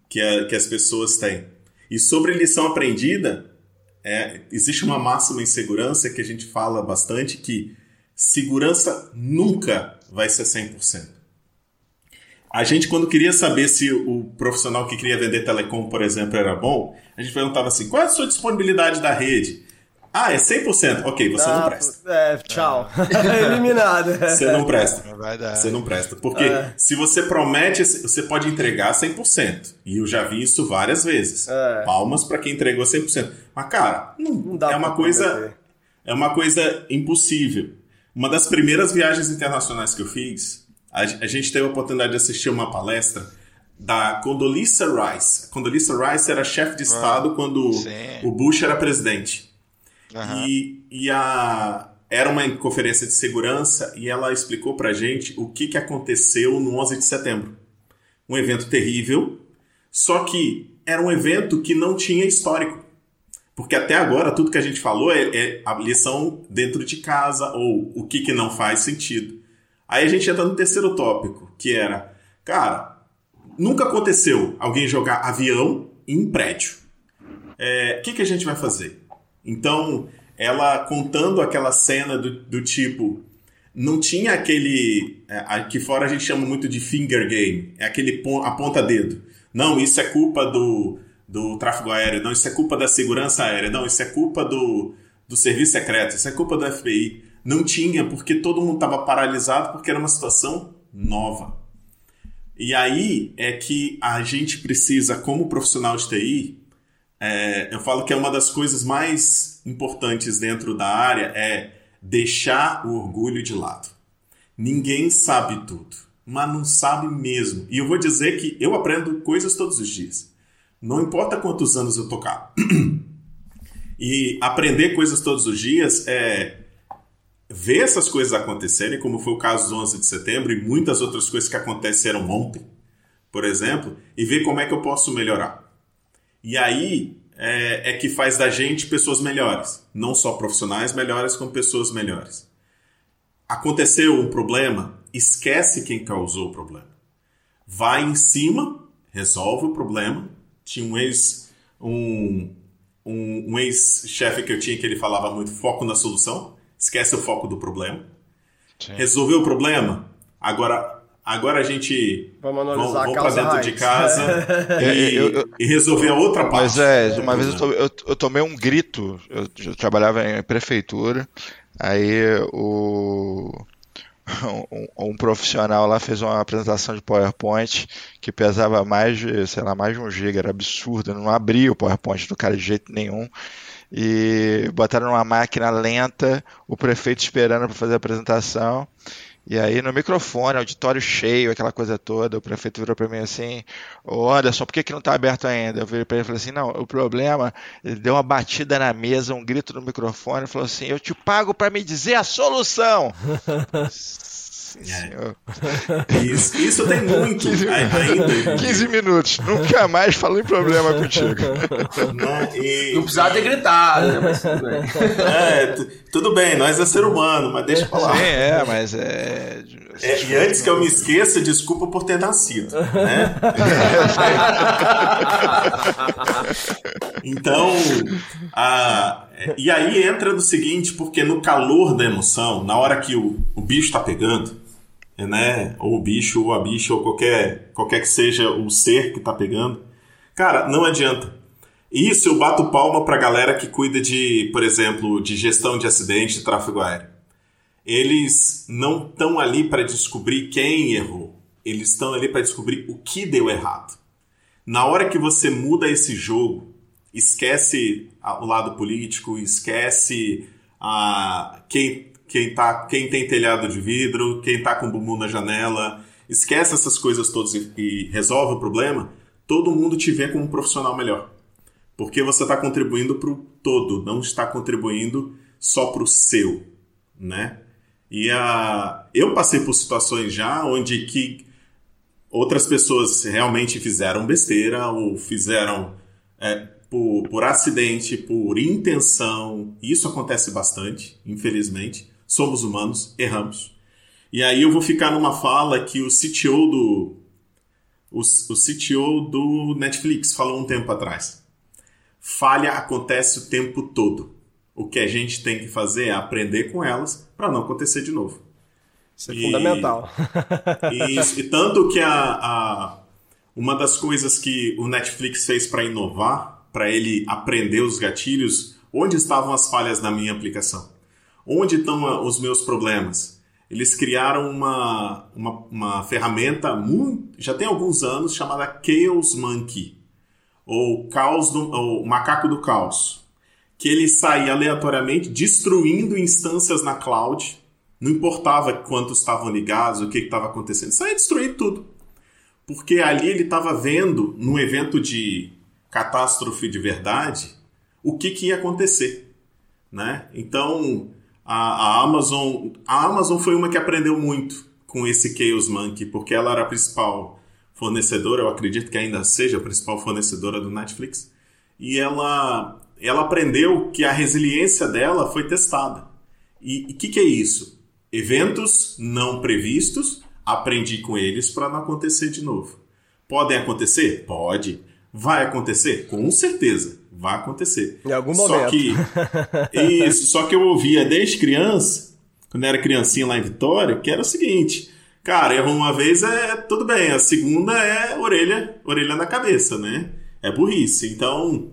que, a- que as pessoas têm. E sobre lição aprendida, é, existe uma máxima em segurança que a gente fala bastante que segurança nunca vai ser 100%. A gente, quando queria saber se o profissional que queria vender telecom, por exemplo, era bom, a gente perguntava assim: qual é a sua disponibilidade da rede? Ah, é 100%. Ok, você não Ah, presta. É, tchau. Eliminado. Você não presta. Não vai dar. Você não presta. Porque É. se você promete, você pode entregar 100%. E eu já vi isso várias vezes. É. Palmas para quem entregou 100%. Mas, cara, não, Não dá é uma coisa. prometer. É uma coisa impossível. Uma das primeiras viagens internacionais que eu fiz, a, a gente teve a oportunidade de assistir uma palestra da Condoleezza Rice. A Condoleezza Rice era chefe de Estado quando sim. o Bush era presidente. Aham. E, e a, era uma conferência de segurança e ela explicou pra gente o que, que aconteceu no 11 de setembro. Um evento terrível, só que era um evento que não tinha histórico. Porque até agora tudo que a gente falou é, é a lição dentro de casa ou o que, que não faz sentido. Aí a gente entra no terceiro tópico, que era, cara, nunca aconteceu alguém jogar avião em prédio. É, O que, que a gente vai fazer? Então, ela contando aquela cena do, do tipo. Não tinha aquele. é, aqui fora a gente chama muito de finger game, é aquele pon- aponta-dedo. Não, isso é culpa do, do tráfego aéreo, não, isso é culpa da segurança aérea, não, isso é culpa do, do serviço secreto, isso é culpa do FBI. Não tinha, porque todo mundo estava paralisado, porque era uma situação nova. E aí é que a gente precisa, como profissional de TI, é, eu falo que é uma das coisas mais importantes dentro da área é deixar o orgulho de lado. Ninguém sabe tudo. mas não sabe mesmo. E eu vou dizer que eu aprendo coisas todos os dias. Não importa quantos anos eu tocar. e aprender coisas todos os dias é ver essas coisas acontecerem, como foi o caso do 11 de setembro e muitas outras coisas que aconteceram ontem, por exemplo, e ver como é que eu posso melhorar. E aí é, é que faz da gente pessoas melhores, não só profissionais melhores, como pessoas melhores. Aconteceu um problema, esquece quem causou o problema. Vai em cima, resolve o problema. Tinha um ex um, um, um ex-chefe que eu tinha que ele falava muito foco na solução, esquece o foco do problema. Sim. Resolveu o problema? Agora agora a gente Vamos vamos, analisar a vamos causa dentro raiz. de casa e, Eu- eu- e resolver a outra parte. Mas é, uma vez eu, problema. to- eu- eu tomei um grito, eu, eu trabalhava em prefeitura, aí o, um, um profissional lá fez uma apresentação de PowerPoint que pesava mais de, sei lá, mais de um giga, era absurdo, não abria o PowerPoint do cara de jeito nenhum. E botaram numa máquina lenta, o prefeito esperando para fazer a apresentação. E aí no microfone, auditório cheio, aquela coisa toda, o prefeito virou para mim assim, ô Anderson, por que que não está aberto ainda? Eu virei para ele e falei assim, não, o problema, ele deu uma batida na mesa, um grito no microfone, falou assim, eu te pago para me dizer a solução. Sim, senhor. Isso, isso tem muito ai- ainda. hoje em dia, 15 minutos, nunca mais falo em problema contigo. né? E- Não precisava ter gritado, né? Mas tudo bem. É, tu- tudo bem, nós é ser humano, mas deixa eu falar. Sim, é, mas é... É, e antes que eu me esqueça, desculpa por ter nascido, né? Então, a- e aí entra no seguinte, porque no calor da emoção, na hora que o, o bicho tá pegando, né? Ou o bicho, ou a bicha, ou qualquer, qualquer que seja o ser que tá pegando, cara, não adianta. Isso eu bato palma pra galera que cuida de, por exemplo, de gestão de acidente de tráfego aéreo eles não estão ali para descobrir quem errou. Eles estão ali para descobrir o que deu errado. Na hora que você muda esse jogo, esquece o lado político, esquece a, quem, quem, tá, quem tem telhado de vidro, quem tá com bumbum na janela, esquece essas coisas todas e, e resolve o problema, todo mundo te vê como um profissional melhor. Porque você está contribuindo para o todo, não está contribuindo só para o seu, né? E a, eu passei por situações já onde que outras pessoas realmente fizeram besteira ou fizeram é, por, por acidente, por intenção. Isso acontece bastante, infelizmente. Somos humanos, erramos. E aí eu vou ficar numa fala que o CTO do o, o CTO do Netflix falou um tempo atrás. Falha acontece o tempo todo. O que a gente tem que fazer é aprender com elas para não acontecer de novo. Isso é E- fundamental. E, isso- e tanto que a, a- uma das coisas que o Netflix fez para inovar, para ele aprender os gatilhos, onde estavam as falhas na minha aplicação? Onde estão ah, os meus problemas? Eles criaram uma, uma, uma ferramenta muito, já tem alguns anos chamada Chaos Monkey, ou, caos do, ou Macaco do Caos, que ele saía aleatoriamente destruindo instâncias na cloud, não importava quantos estavam ligados, o que estava acontecendo, saía destruir tudo. Porque ali ele estava vendo, num evento de catástrofe de verdade, o que, que ia acontecer. Né? Então, a, a Amazon a Amazon foi uma que aprendeu muito com esse Chaos Monkey, porque ela era a principal fornecedora, eu acredito que ainda seja a principal fornecedora do Netflix, e ela, ela aprendeu que a resiliência dela foi testada. E o que, que é isso? Eventos não previstos, aprendi com eles para não acontecer de novo. Podem acontecer? Pode. Vai acontecer? Com certeza, vai acontecer. Em algum Só momento. que isso, só que eu ouvia desde criança, quando era criancinha lá em Vitória, que era o seguinte: cara, errou uma vez é tudo bem, a segunda é orelha, orelha na cabeça, né? É burrice. Então,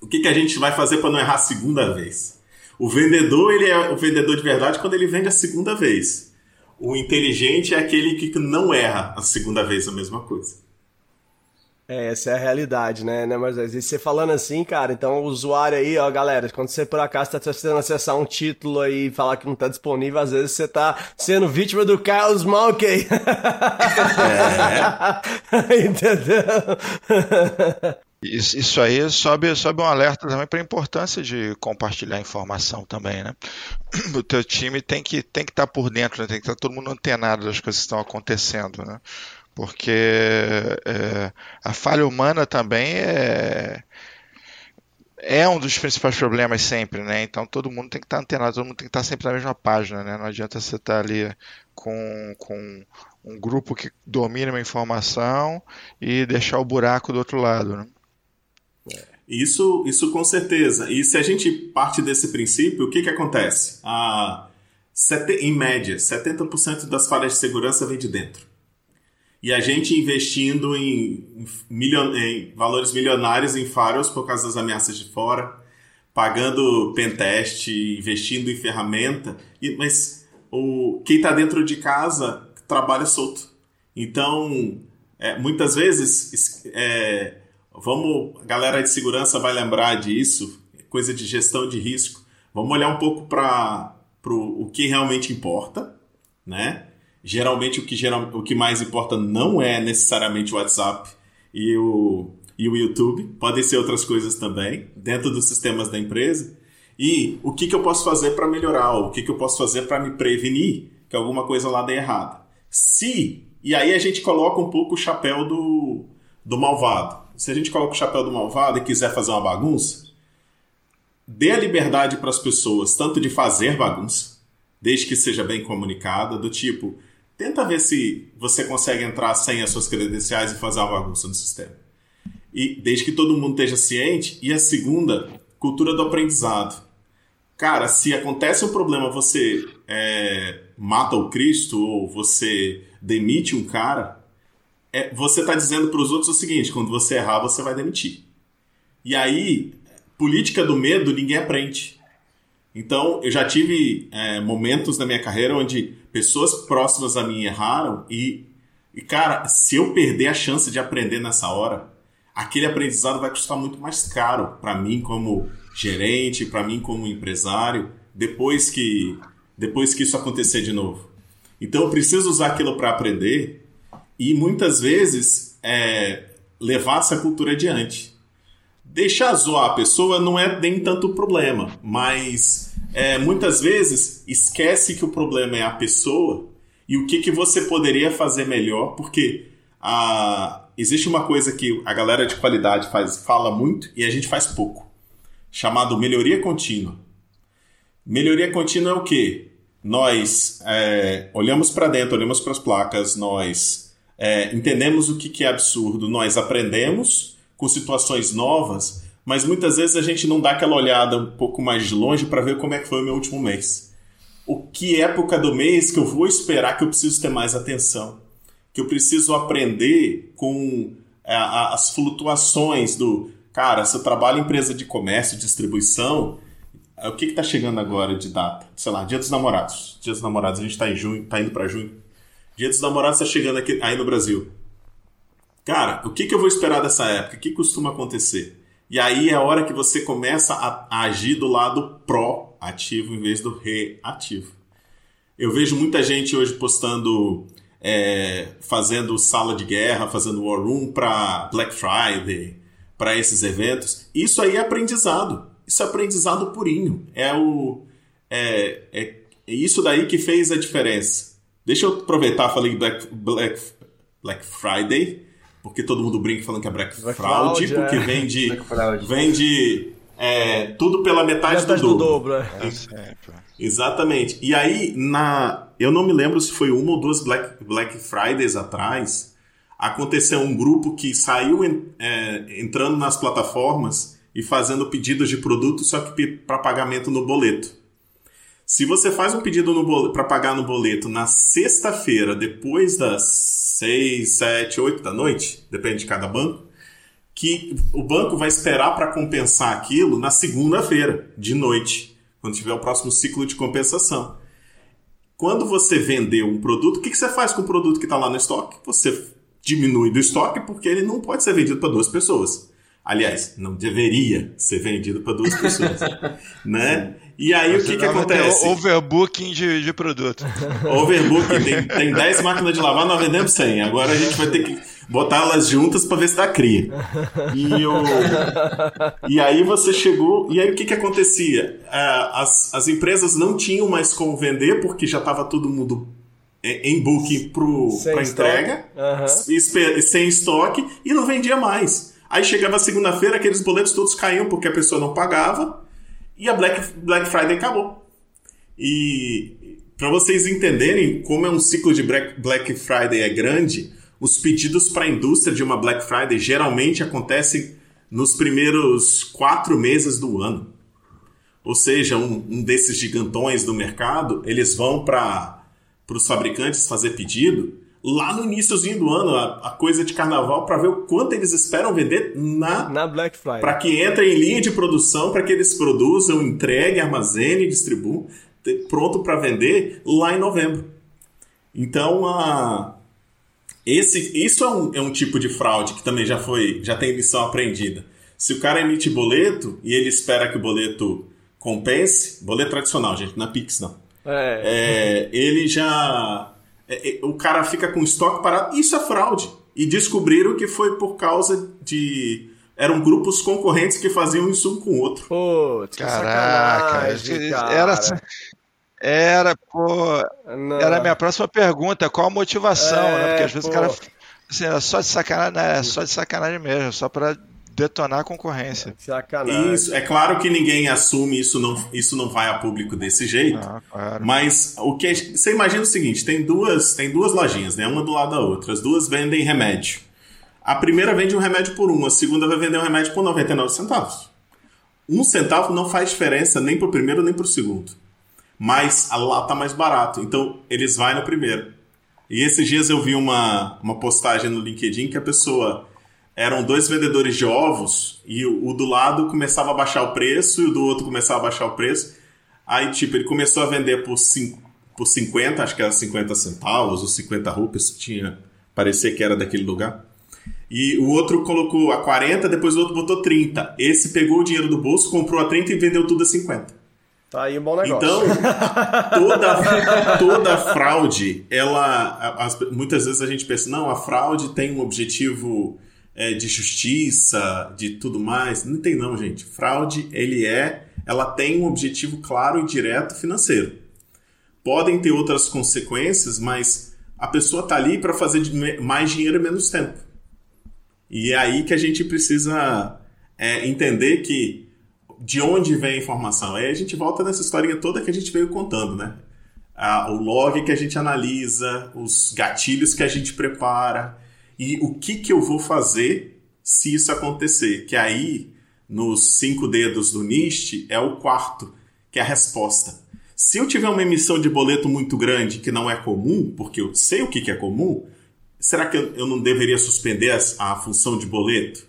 o que, que a gente vai fazer para não errar a segunda vez? O vendedor, ele é o vendedor de verdade quando ele vende a segunda vez. O inteligente é aquele que não erra a segunda vez a mesma coisa. É, essa é a realidade, né, né, mas e você falando assim, cara, então o usuário aí, ó, galera, quando você por acaso tá tentando acessar um título aí e falar que não tá disponível, às vezes você tá sendo vítima do Carlos Malkey. É. Entendeu? Isso, isso aí sobe, sobe um alerta também para a importância de compartilhar informação também, né? O teu time tem que tem que estar tá por dentro, né? tem que estar tá todo mundo antenado das coisas que estão acontecendo, né? Porque é, a falha humana também é é um dos principais problemas sempre, né? Então todo mundo tem que estar antenado, todo mundo tem que estar sempre na mesma página, né? Não adianta você estar ali com, com um grupo que domina uma informação e deixar o buraco do outro lado, né? Isso, isso com certeza. E se a gente parte desse princípio, o que, que acontece? Ah, sete, em média, 70% das falhas de segurança vem de dentro. E a gente investindo em, milion, em valores milionários em firewalls por causa das ameaças de fora, pagando pentest, investindo em ferramenta, e, mas o, quem está dentro de casa trabalha solto. Então, é, muitas vezes é, Vamos, a galera de segurança vai lembrar disso, coisa de gestão de risco. Vamos olhar um pouco para o que realmente importa, né? Geralmente o que, geral, o que mais importa não é necessariamente o WhatsApp e o, e o YouTube, podem ser outras coisas também, dentro dos sistemas da empresa. E o que, que eu posso fazer para melhorar, o que, que eu posso fazer para me prevenir que alguma coisa lá dê errado. Se, e aí a gente coloca um pouco o chapéu do, do malvado se a gente coloca o chapéu do malvado e quiser fazer uma bagunça, dê a liberdade para as pessoas, tanto de fazer bagunça, desde que seja bem comunicada, do tipo, tenta ver se você consegue entrar sem as suas credenciais e fazer uma bagunça no sistema. E desde que todo mundo esteja ciente. E a segunda, cultura do aprendizado. Cara, se acontece um problema, você é, mata o Cristo ou você demite um cara, é, você está dizendo para os outros o seguinte: quando você errar, você vai demitir. E aí, política do medo, ninguém aprende. Então, eu já tive é, momentos na minha carreira onde pessoas próximas a mim erraram e, e, cara, se eu perder a chance de aprender nessa hora, aquele aprendizado vai custar muito mais caro para mim como gerente, para mim como empresário, depois que, depois que isso acontecer de novo. Então, eu preciso usar aquilo para aprender e muitas vezes é, levar essa cultura adiante. Deixar zoar a pessoa não é nem tanto problema, mas é, muitas vezes esquece que o problema é a pessoa e o que, que você poderia fazer melhor, porque a, existe uma coisa que a galera de qualidade faz, fala muito e a gente faz pouco, chamado melhoria contínua. Melhoria contínua é o quê? Nós é, olhamos para dentro, olhamos para as placas, nós é, entendemos o que, que é absurdo, nós aprendemos com situações novas, mas muitas vezes a gente não dá aquela olhada um pouco mais de longe para ver como é que foi o meu último mês. O que época do mês que eu vou esperar que eu preciso ter mais atenção? Que eu preciso aprender com é, as flutuações do. Cara, se eu trabalho em empresa de comércio distribuição, o que está chegando agora de data? Sei lá, Dia dos Namorados. Dia dos Namorados, a gente está em junho, está indo para junho. Dia dos Namorados está chegando aqui, aí no Brasil. Cara, o que, que eu vou esperar dessa época? O que costuma acontecer? E aí é a hora que você começa a, agir do lado pró-ativo em vez do reativo. Eu vejo muita gente hoje postando, é, fazendo sala de guerra, fazendo war room para Black Friday, para esses eventos. Isso aí é aprendizado. Isso é aprendizado purinho. É o é, é, é isso daí que fez a diferença. Deixa eu aproveitar, falei Black, Black, Black Friday, porque todo mundo brinca falando que é Black, Black Fraud, Fraud, porque é. vem de, vem de é, tudo pela metade, metade do, do dobro. é. É, Exatamente. E aí, na, eu não me lembro se foi uma ou duas Black, Black Fridays atrás, aconteceu um grupo que saiu é, entrando nas plataformas e fazendo pedidos de produtos, só que para pagamento no boleto. Se você faz um pedido para pagar no boleto na sexta-feira, depois das 6, 7, 8 da noite, depende de cada banco, que o banco vai esperar para compensar aquilo na segunda-feira, de noite, quando tiver o próximo ciclo de compensação. Quando você vendeu um produto, o que, que você faz com o produto que está lá no estoque? Você diminui do estoque porque ele não pode ser vendido para duas pessoas. Aliás, não deveria ser vendido para duas pessoas, né? E aí o que que acontece? Overbooking de, de produto. Overbooking, tem, tem 10 máquinas de lavar, nós vendemos 100. Agora a gente vai ter que botar elas juntas para ver se dá cria. E, o... e aí você chegou. E aí o que, que acontecia? Ah, As, as empresas não tinham mais como vender porque já estava todo mundo em booking para entrega, espe- sem estoque e não vendia mais. Aí chegava segunda-feira, aqueles boletos todos caíam porque a pessoa não pagava e a Black, Black Friday acabou. E para vocês entenderem como é um ciclo de Black, Friday é grande, os pedidos para a indústria de uma Black Friday geralmente acontecem nos primeiros quatro meses do ano. Ou seja, um, um desses gigantões do mercado, eles vão para os fabricantes fazer pedido lá no iníciozinho do ano, a, a coisa de carnaval, para ver o quanto eles esperam vender na Na Black Friday. para que entre em linha de produção, para que eles produzam, entreguem, armazenem, distribuam, pronto para vender lá em novembro. Então, a, esse, isso é um, é um tipo de fraude que também já foi, já tem lição aprendida. Se o cara emite boleto e ele espera que o boleto compense, boleto tradicional, gente, não é Pix não. É. É, ele já. É, é, o cara fica com estoque parado. Isso é fraude. E descobriram que foi por causa de. Eram grupos concorrentes que faziam isso um com o outro. Putz, que Caraca, sacanagem, cara. era, era, pô, Não. era a minha próxima pergunta, qual a motivação, É, né? Porque às vezes pô. o cara, assim, era só de sacanagem, né? só de sacanagem mesmo, só pra detonar a concorrência. Sacanagem. Isso, é claro que ninguém assume isso não, isso não vai a público desse jeito. Ah, claro. Mas o que você imagina o seguinte, tem duas, tem duas lojinhas, né? Uma do lado da outra. As duas vendem remédio. A primeira vende um remédio por um, a segunda vai vender um remédio por 99 centavos. Um centavo não faz diferença nem pro primeiro nem pro segundo. Mas lá tá mais barato, então eles vão no primeiro. E esses dias eu vi uma, uma postagem no LinkedIn que a pessoa eram dois vendedores de ovos e o, o do lado começava a baixar o preço e o do outro começava a baixar o preço. Aí, tipo, ele começou a vender por, cin- por 50, acho que era 50 centavos ou 50 rupias, tinha, parecia que era daquele lugar. E o outro colocou a 40, depois o outro botou 30. Esse pegou o dinheiro do bolso, comprou a 30 e vendeu tudo a 50. Tá aí um bom negócio. Então, toda, toda fraude, ela. as- muitas vezes a gente pensa, não, a fraude tem um objetivo é, de justiça, de tudo mais. Não tem, não, gente. Fraude, ele é. Ela tem um objetivo claro e direto financeiro. Podem ter outras consequências, mas a pessoa tá ali para fazer mais dinheiro em menos tempo. E é aí que a gente precisa é, entender que de onde vem a informação. Aí a gente volta nessa historinha toda que a gente veio contando, né? O log que a gente analisa, os gatilhos que a gente prepara e o que, que eu vou fazer se isso acontecer. Que aí, nos cinco dedos do NIST, é o quarto, que é a resposta. Se eu tiver uma emissão de boleto muito grande que não é comum, porque eu sei o que, que é comum, será que eu não deveria suspender as- a função de boleto?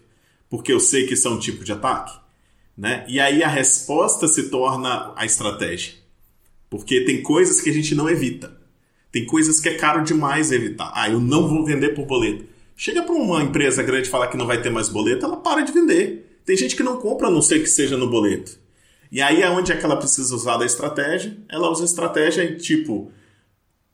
Porque eu sei que isso é um tipo de ataque? Né? E aí a resposta se torna a estratégia. Porque tem coisas que a gente não evita. Tem coisas que é caro demais evitar. Ah, eu não vou vender por boleto. Chega para uma empresa grande e falar que não vai ter mais boleto, ela para de vender. Tem gente que não compra a não ser que seja no boleto. E aí é onde é que ela precisa usar da estratégia. Ela usa a estratégia em tipo,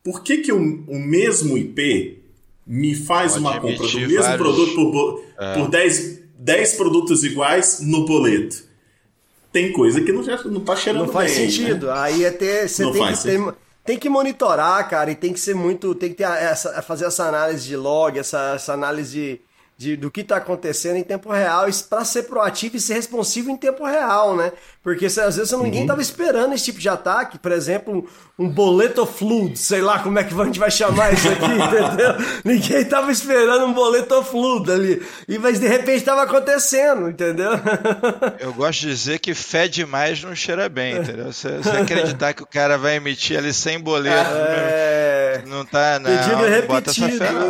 por que, que o, o mesmo IP me faz Pode uma compra do mesmo vários- produto por, bo- por 10, 10 produtos iguais no boleto? Tem coisa que não, já, não tá cheirando Não faz bem, sentido. né? Aí até você Não tem que ter, tem que monitorar, cara, e tem que ser muito, tem que ter essa, fazer essa análise de log, essa, essa análise de, de- do que está acontecendo em tempo real, para ser proativo e ser responsivo em tempo real, né? Porque às vezes ninguém Uhum. estava esperando esse tipo de ataque, por exemplo, um, boleto flood, sei lá como é que a gente vai chamar isso aqui, entendeu? Ninguém estava esperando um boleto flood ali, e mas de repente estava acontecendo, entendeu? Eu gosto de dizer que fé demais não cheira bem, entendeu? Você, você acreditar que o cara vai emitir ali sem boleto. É, é. Não tá, não. Pedido essa repetido. não.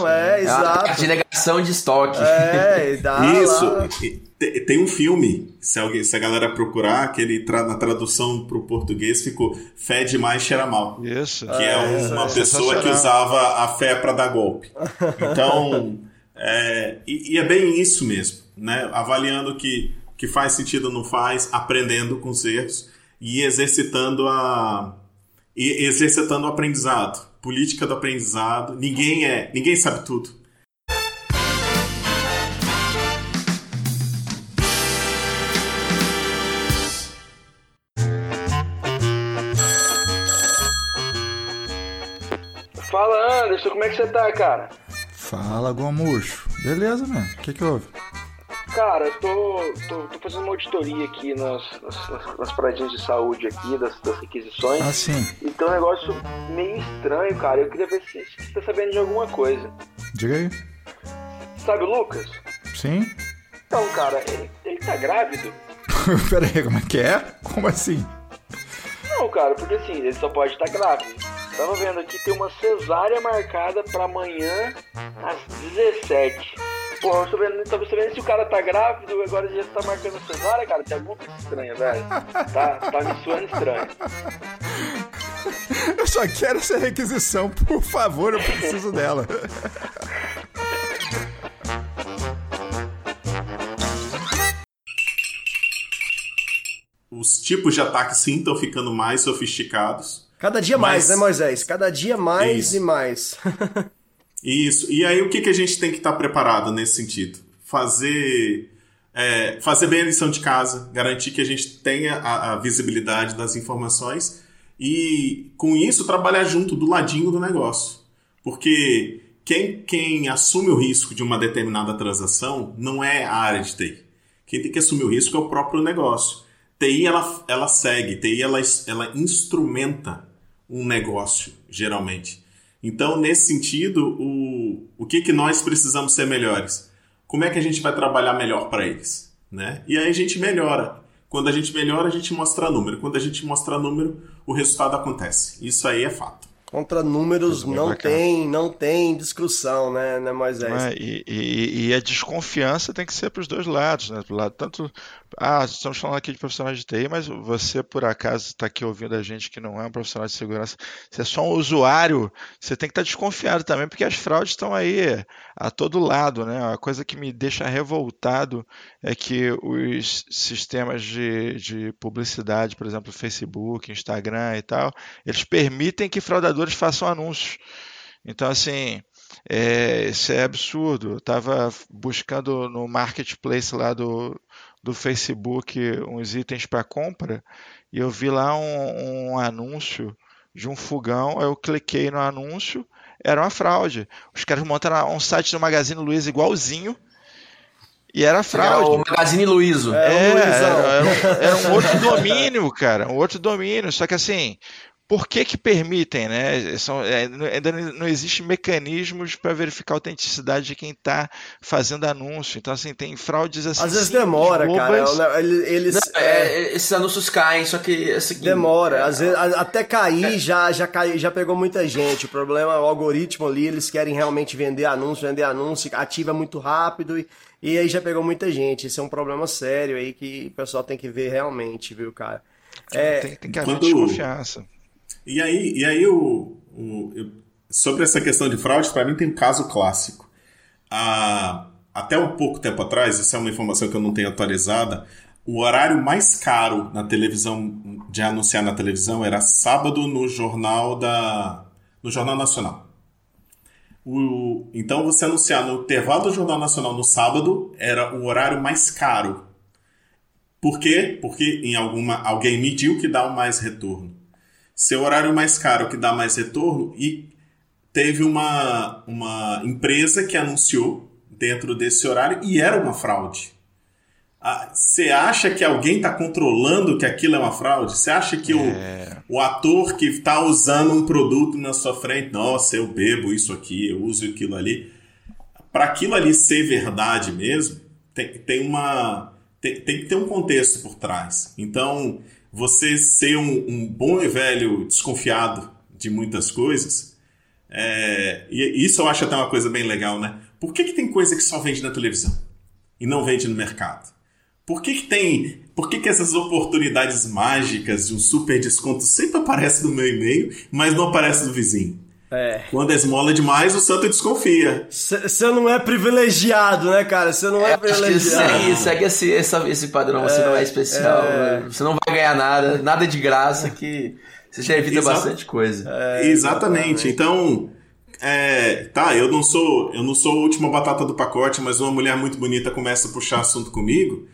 Não, é, É exato. de negação de estoque. É, dá Isso. lá. Te- Tem um filme, se, alguém, se a galera procurar, que ele tra- na tradução pro português ficou Fé demais cheira mal. Isso. Que é um- uma pessoa que usava a fé para dar golpe. Então, é, e, e é bem isso mesmo, né? Avaliando que que faz sentido ou não faz, aprendendo com os erros e exercitando a e exercitando o aprendizado, política do aprendizado. Ninguém é, ninguém sabe tudo. Fala, Anderson, como é que você tá, cara? Fala, Gomucho. Beleza, mano. O que que houve? Cara, eu tô, tô, tô fazendo uma auditoria aqui nas, nas, nas- paradinhas de saúde aqui, das, das requisições. Ah, sim. E tem um negócio meio estranho, cara. Eu queria ver se se você tá sabendo de alguma coisa. Diga aí. Sabe o Lucas? Sim? Então, cara, ele, ele tá grávido? Pera aí, como é que é? Como assim? Não, cara, porque assim, ele só pode estar grávido. Tava vendo aqui, tem uma cesárea marcada pra amanhã às 17. Pô, eu tô vendo, tô sabendo se o cara tá grávido, agora já tá marcando cesárea, cara. Tem alguma coisa estranha, velho. Tá, tá me suando estranho. Eu só quero essa requisição, por favor, eu preciso dela. Os tipos de ataque sim estão ficando mais sofisticados. Cada dia mais, Mas- né, Moisés? Cada dia mais Isso. e mais. Isso. E aí o que, que a gente tem que estar preparado nesse sentido? Fazer é, fazer bem a lição de casa, garantir que a gente tenha a, a visibilidade das informações e com isso trabalhar junto do ladinho do negócio. Porque quem, quem assume o risco de uma determinada transação não é a área de TI. Quem tem que assumir o risco é o próprio negócio. TI ela, ela segue, TI ela, ela instrumenta um negócio, geralmente. Então, nesse sentido, o, o que, que nós precisamos ser melhores? Como é que a gente vai trabalhar melhor para eles? Né? E aí a gente melhora. Quando a gente melhora, a gente mostra número. Quando a gente mostra número, o resultado acontece. Isso aí é fato. Contra números não bacana. tem, não tem discussão, né, né Moisés? Né? E, e- e a desconfiança tem que ser para os dois lados, né? Do lado tanto, ah, estamos falando aqui de profissionais de TI, mas você por acaso está aqui ouvindo a gente que não é um profissional de segurança, você é só um usuário, você tem que estar desconfiado também, porque as fraudes estão aí a todo lado, né? A coisa que me deixa revoltado é que os sistemas de, de publicidade, por exemplo, Facebook, Instagram e tal, eles permitem que fraudadores façam anúncios. Então, assim, é, isso é absurdo. Eu estava buscando no marketplace lá do, do Facebook uns itens para compra e eu vi lá um, um anúncio de um fogão. Eu cliquei no anúncio, era uma fraude. Os caras montaram um site do Magazine Luiza igualzinho e era Era fraude. o Magazine Luizo. É, É, era, era era um outro domínio, cara, um outro domínio. Só que assim, por que que permitem, né? São, é, não- ainda não existe mecanismos para verificar a autenticidade de quem está fazendo anúncio. Então assim, tem fraudes assim. Às vezes demora, cara. bobas. Eles, eles- Não, é, esses anúncios caem, só que é seguinte, Demora, é, às vezes, a- até cair já já cai, já pegou muita gente. O problema é o algoritmo ali, eles querem realmente vender anúncio, vender anúncio, ativa muito rápido e, e aí já pegou muita gente. Esse é um problema sério aí que o pessoal tem que ver realmente, viu, cara? É, Tem, tem que haver Quando- desconfiança. E aí, e aí o, o- eu- sobre essa questão de fraude, para mim tem um caso clássico. Ah, até um pouco tempo atrás, essa é uma informação que eu não tenho atualizada, o horário mais caro na televisão, de anunciar na televisão, era sábado no jornal da no Jornal Nacional. O- então você anunciar no intervalo do Jornal Nacional no sábado era o horário mais caro. Por quê? Porque em alguma alguém mediu que dá mais retorno seu horário mais caro que dá mais retorno e teve uma, uma empresa que anunciou dentro desse horário e era uma fraude. Ah, Você acha que alguém está controlando que aquilo é uma fraude? Você acha que É. o, o ator que está usando um produto na sua frente, nossa, eu bebo isso aqui, eu uso aquilo ali. Para aquilo ali ser verdade mesmo, tem, tem uma tem, tem que ter um contexto por trás. Então, você ser um, um bom e velho desconfiado de muitas coisas É, e isso eu acho até uma coisa bem legal, né? Por que, que tem coisa que só vende na televisão e não vende no mercado? Por que, que tem. Por que, que essas oportunidades mágicas de um super desconto sempre aparecem no meu e-mail, mas não aparece no vizinho? É. Quando é esmola demais, o santo desconfia. Você não é privilegiado, né, cara? Você não é, que privilegiado. segue, segue esse, essa- esse padrão, você não é especial, é. você não vai ganhar nada, nada de graça que você já evita Exato. bastante coisa. É, Exatamente. Então, é, tá, eu não sou, eu não sou a última batata do pacote, mas uma mulher muito bonita começa a puxar assunto comigo.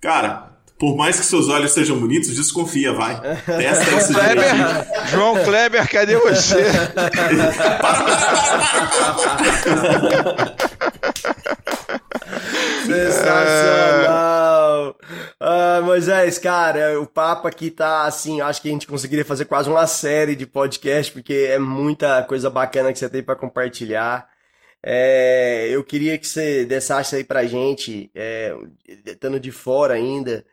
Cara, por mais que seus olhos sejam bonitos, desconfia, vai. Testa isso direitinho. Kleber, João Kleber, cadê você? Sensacional! Ah, Moisés, cara, o papo aqui tá assim, acho que a gente conseguiria fazer quase uma série de podcast, porque é muita coisa bacana que você tem pra compartilhar. É, eu queria que você dessasse aí pra gente, é, estando de fora ainda,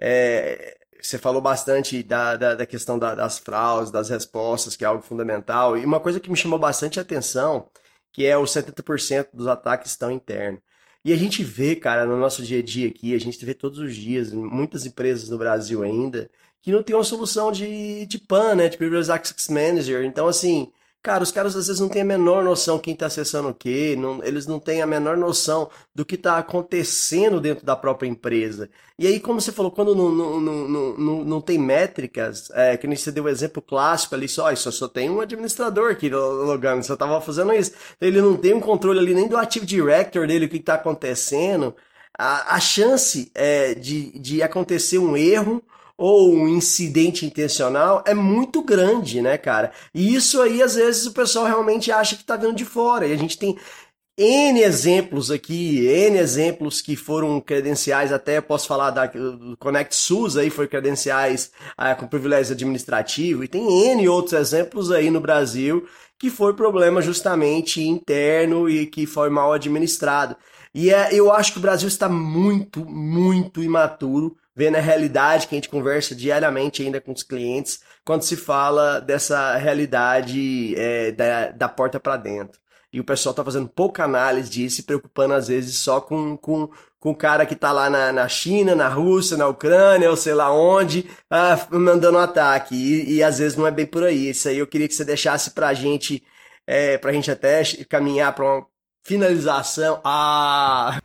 é, você falou bastante da, da, da questão da- das fraudes, das respostas, que é algo fundamental, e uma coisa que me chamou bastante atenção, que é os 70% dos ataques estão internos. E a gente vê, cara, no nosso dia a dia aqui, a gente vê todos os dias, muitas empresas no Brasil ainda, que não tem uma solução de, de PAN, né? De Privileged Access Manager. Então, assim, cara, os caras às vezes não têm a menor noção quem está acessando o quê, não- eles não têm a menor noção do que está acontecendo dentro da própria empresa. E aí, como você falou, quando não, não, não, não, não, tem métricas, é, que nem você deu o exemplo clássico ali, só, isso só tem um administrador aqui lo- logando, você estava fazendo isso. Ele não tem um controle ali nem do Active Director dele, o que está acontecendo. A, a chance é, de, de acontecer um erro ou um incidente intencional é muito grande, né, cara? E isso aí, às vezes, o pessoal realmente acha que tá vindo de fora. E a gente tem N exemplos aqui, N exemplos que foram credenciais, até posso falar da do Connect SUS aí, foi credenciais ah, com privilégio administrativo, e tem N outros exemplos aí no Brasil que foi problema justamente interno e que foi mal administrado. E é, eu acho que o Brasil está muito, muito imaturo, vendo a realidade que a gente conversa diariamente ainda com os clientes, quando se fala dessa realidade é, da, da porta para dentro. E o pessoal tá fazendo pouca análise disso, se preocupando às vezes só com, com, com o cara que tá lá na, na China, na Rússia, na Ucrânia, ou sei lá onde, ah, mandando um ataque. E, e às vezes não é bem por aí. Isso aí eu queria que você deixasse pra gente, é, pra gente até caminhar pra uma finalização. Ah!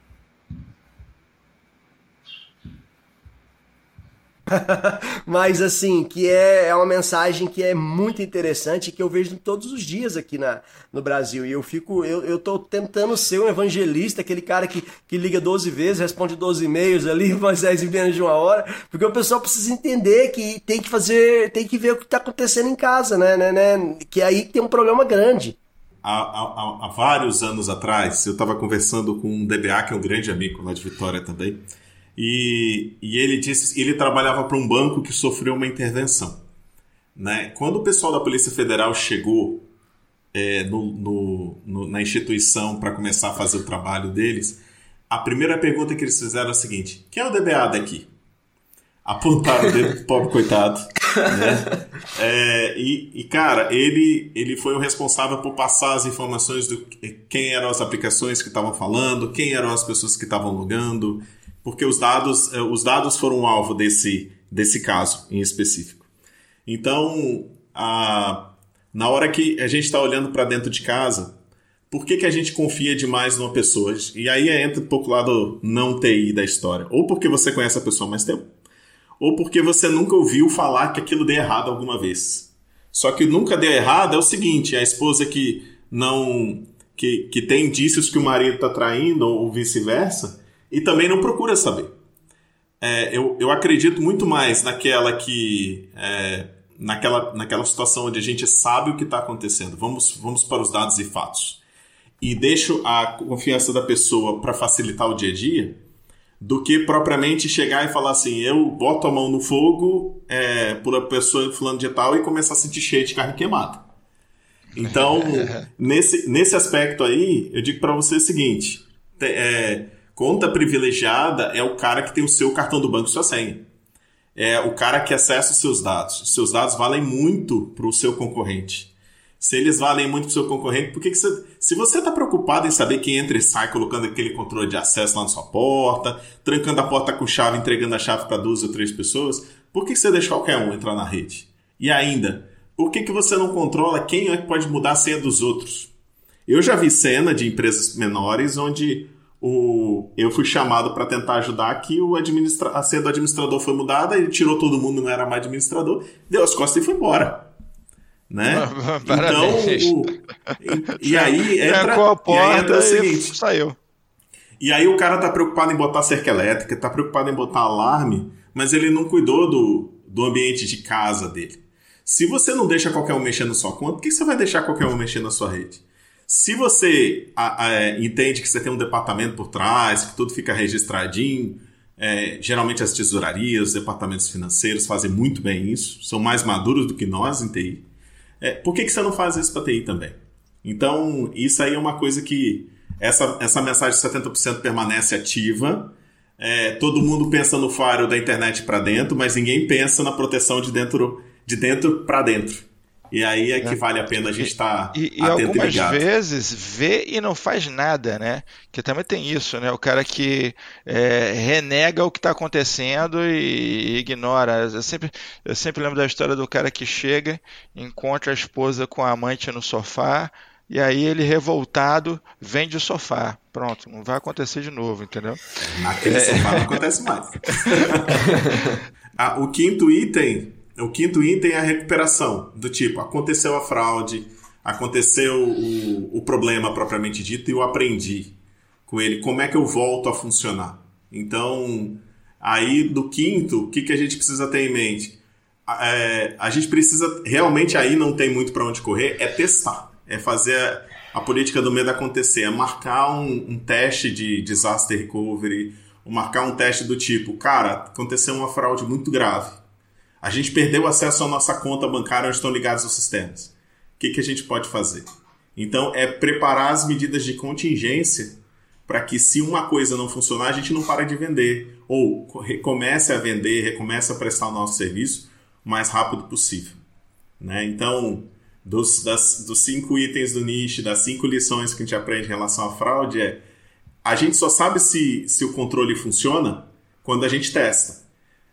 Mas assim, que é, é uma mensagem que é muito interessante que eu vejo todos os dias aqui na, no Brasil. E eu fico, eu, eu tô tentando ser um evangelista, aquele cara que, que liga 12 vezes, responde 12 e-mails ali, faz 10 em menos de uma hora, porque o pessoal precisa entender que tem que fazer, tem que ver o que tá acontecendo em casa, né, né, né? Que aí tem um problema grande. Há, há- há vários anos atrás, eu estava conversando com um DBA, que é um grande amigo lá de Vitória também, e, e ele disse ele trabalhava para um banco que sofreu uma intervenção. Né? Quando o pessoal da Polícia Federal chegou é, no- no- no- na instituição para começar a fazer o trabalho deles, a primeira pergunta que eles fizeram é a seguinte: quem é o DBA daqui? Apontaram o dedo pro pobre coitado. Né? É, e, e, cara, ele, ele foi o responsável por passar as informações do que- quem eram as aplicações que estavam falando, quem eram as pessoas que estavam logando, porque os dados, eh, os dados foram alvo desse, desse caso em específico. Então, a, na hora que a gente está olhando para dentro de casa, por que, que a gente confia demais numa pessoa? E aí entra um pouco lá do não TI da história. Ou porque você conhece a pessoa há mais tempo, ou porque você nunca ouviu falar que aquilo deu errado alguma vez. Só que nunca deu errado é o seguinte: a esposa que não. que, que tem indícios que o marido está traindo, ou vice-versa, e também não procura saber. É, eu, eu acredito muito mais naquela que. é, naquela, naquela situação onde a gente sabe o que está acontecendo. Vamos, vamos para os dados e fatos. E deixo a confiança da pessoa para facilitar o dia a dia, do que propriamente chegar e falar assim: eu boto a mão no fogo é, por a pessoa fulano de tal e começar a sentir cheio de carne queimada. Então, nesse, nesse aspecto aí, eu digo para você o seguinte: te- é, conta privilegiada é o cara que tem o seu cartão do banco e sua senha. É o cara que acessa os seus dados. Os seus dados valem muito para o seu concorrente. se eles valem muito pro seu concorrente, por que, que você. Se você tá preocupado em saber quem entra e sai colocando aquele controle de acesso lá na sua porta, trancando a porta com chave, entregando a chave para duas ou três pessoas, por que, que você deixa qualquer um entrar na rede? E ainda, por que, que você não controla quem é que pode mudar a senha dos outros? Eu já vi cena de empresas menores onde o, eu fui chamado para tentar ajudar que o administra, a senha do administrador foi mudada, ele tirou todo mundo, não era mais administrador, deu as costas e foi embora. Né? Parabéns. Então, o- e, e aí entra, e aí entra o e seguinte, saiu. e aí o cara tá preocupado em botar cerca elétrica, tá preocupado em botar alarme, mas ele não cuidou do, do ambiente de casa dele. Se você não deixa qualquer um mexer na sua conta, por que você vai deixar qualquer um mexer na sua rede? Se você a- a- é, entende que você tem um departamento por trás, que tudo fica registradinho, é, geralmente as tesourarias, os departamentos financeiros fazem muito bem isso, são mais maduros do que nós em TI. É, por que, que você não faz isso para TI também? Então, isso aí é uma coisa que essa, essa mensagem de 70% permanece ativa. É, todo mundo pensa no firewall da internet para dentro, mas ninguém pensa na proteção de dentro de dentro para dentro. E aí é que vale a pena a gente estar E, e atento e algumas vezes vê e não faz nada, né? Que também tem isso, né? O cara que é, renega o que está acontecendo e ignora. Eu sempre, eu sempre lembro da história do cara que chega, encontra a esposa com a amante no sofá, e aí ele, revoltado, vende o sofá. Pronto, não vai acontecer de novo, entendeu? Naquele sofá não acontece mais. Ah, o quinto item, o quinto item é a recuperação, do tipo, aconteceu a fraude, aconteceu o, o problema propriamente dito e eu aprendi com ele como é que eu volto a funcionar. Então, aí do quinto, o que, que a gente precisa ter em mente? A- é, a gente precisa, realmente aí não tem muito para onde correr, é testar, é fazer a, a política do medo acontecer, é marcar um, um teste de disaster recovery, ou marcar um teste do tipo, cara, aconteceu uma fraude muito grave. A gente perdeu acesso à nossa conta bancária onde estão ligados os sistemas. O que, que a gente pode fazer? Então, é preparar as medidas de contingência para que, se uma coisa não funcionar, a gente não para de vender. Ou recomece a vender, recomece a prestar o nosso serviço o mais rápido possível. Né? Então, dos, das- dos cinco itens do nicho, das cinco lições que a gente aprende em relação à fraude, é a gente só sabe se, se o controle funciona quando a gente testa.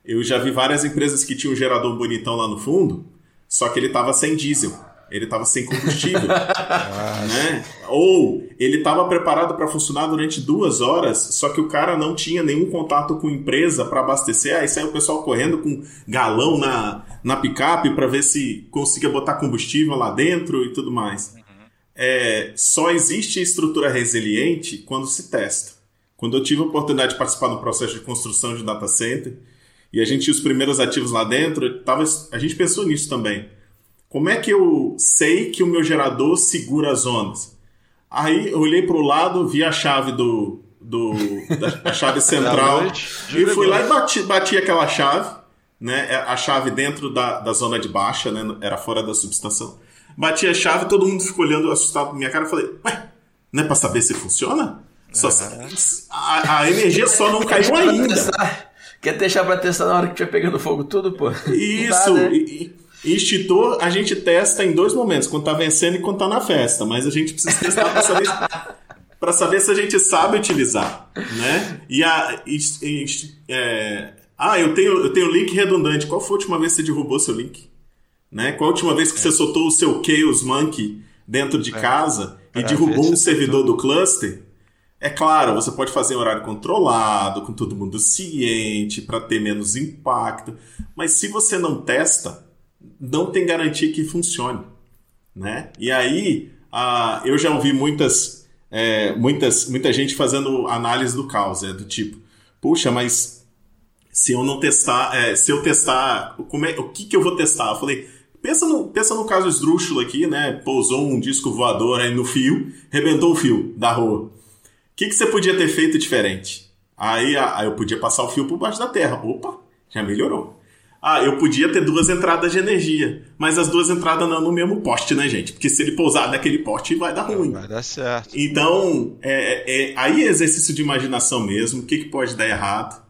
Eu já vi várias empresas que tinham um gerador bonitão lá no fundo, só que ele estava sem diesel, ele estava sem combustível. né? Ou ele estava preparado para funcionar durante duas horas, só que o cara não tinha nenhum contato com empresa para abastecer. Aí saiu o pessoal correndo com galão na, na picape para ver se conseguia botar combustível lá dentro e tudo mais. É, só existe estrutura resiliente quando se testa. Quando eu tive a oportunidade de participar do processo de construção de data center e a gente tinha os primeiros ativos lá dentro, tava, a gente pensou nisso também. Como é que eu sei que o meu gerador segura as ondas? Aí eu olhei para o lado, vi a chave do, do da, a chave central e fui lá e bati, bati aquela chave, né? A chave dentro da, da zona de baixa, né? Era fora da subestação. Bati a chave, todo mundo ficou olhando assustado pra minha cara. Eu falei, ué, não é pra saber se funciona? Só, a, a energia só não caiu ainda. Quer deixar pra testar na hora que tiver pegando fogo tudo, pô? Não dá, Isso, né? e, e extintor a gente testa em dois momentos, quando tá vencendo e quando tá na festa, mas a gente precisa testar pra saber, pra saber se a gente sabe utilizar, né? E a... e- e- é, ah, eu tenho, eu tenho link redundante. Qual foi a última vez que você derrubou seu link? Né? Qual a última vez que você soltou o seu Chaos Monkey dentro de casa e derrubou um se servidor do cluster? É claro, você pode fazer em horário controlado, com todo mundo ciente, para ter menos impacto. Mas se você não testa, não tem garantia que funcione. Né? E aí, ah, eu já ouvi muitas, é, muitas, muita gente fazendo análise do caos, é, do tipo, puxa, mas se eu não testar, é, se eu testar, como é, o que, que eu vou testar? Eu falei, pensa no, pensa no caso esdrúxulo aqui, né? Pousou um disco voador aí no fio, rebentou o fio da rua. O que, que você podia ter feito diferente? Aí, ah, aí eu podia passar o fio por baixo da terra. Opa, já melhorou. Ah, eu podia ter duas entradas de energia, mas as duas entradas não no mesmo poste, né, gente? Porque se ele pousar naquele poste, vai dar ruim. Vai dar certo. Então, é, é- aí é exercício de imaginação mesmo. O que, que pode dar errado?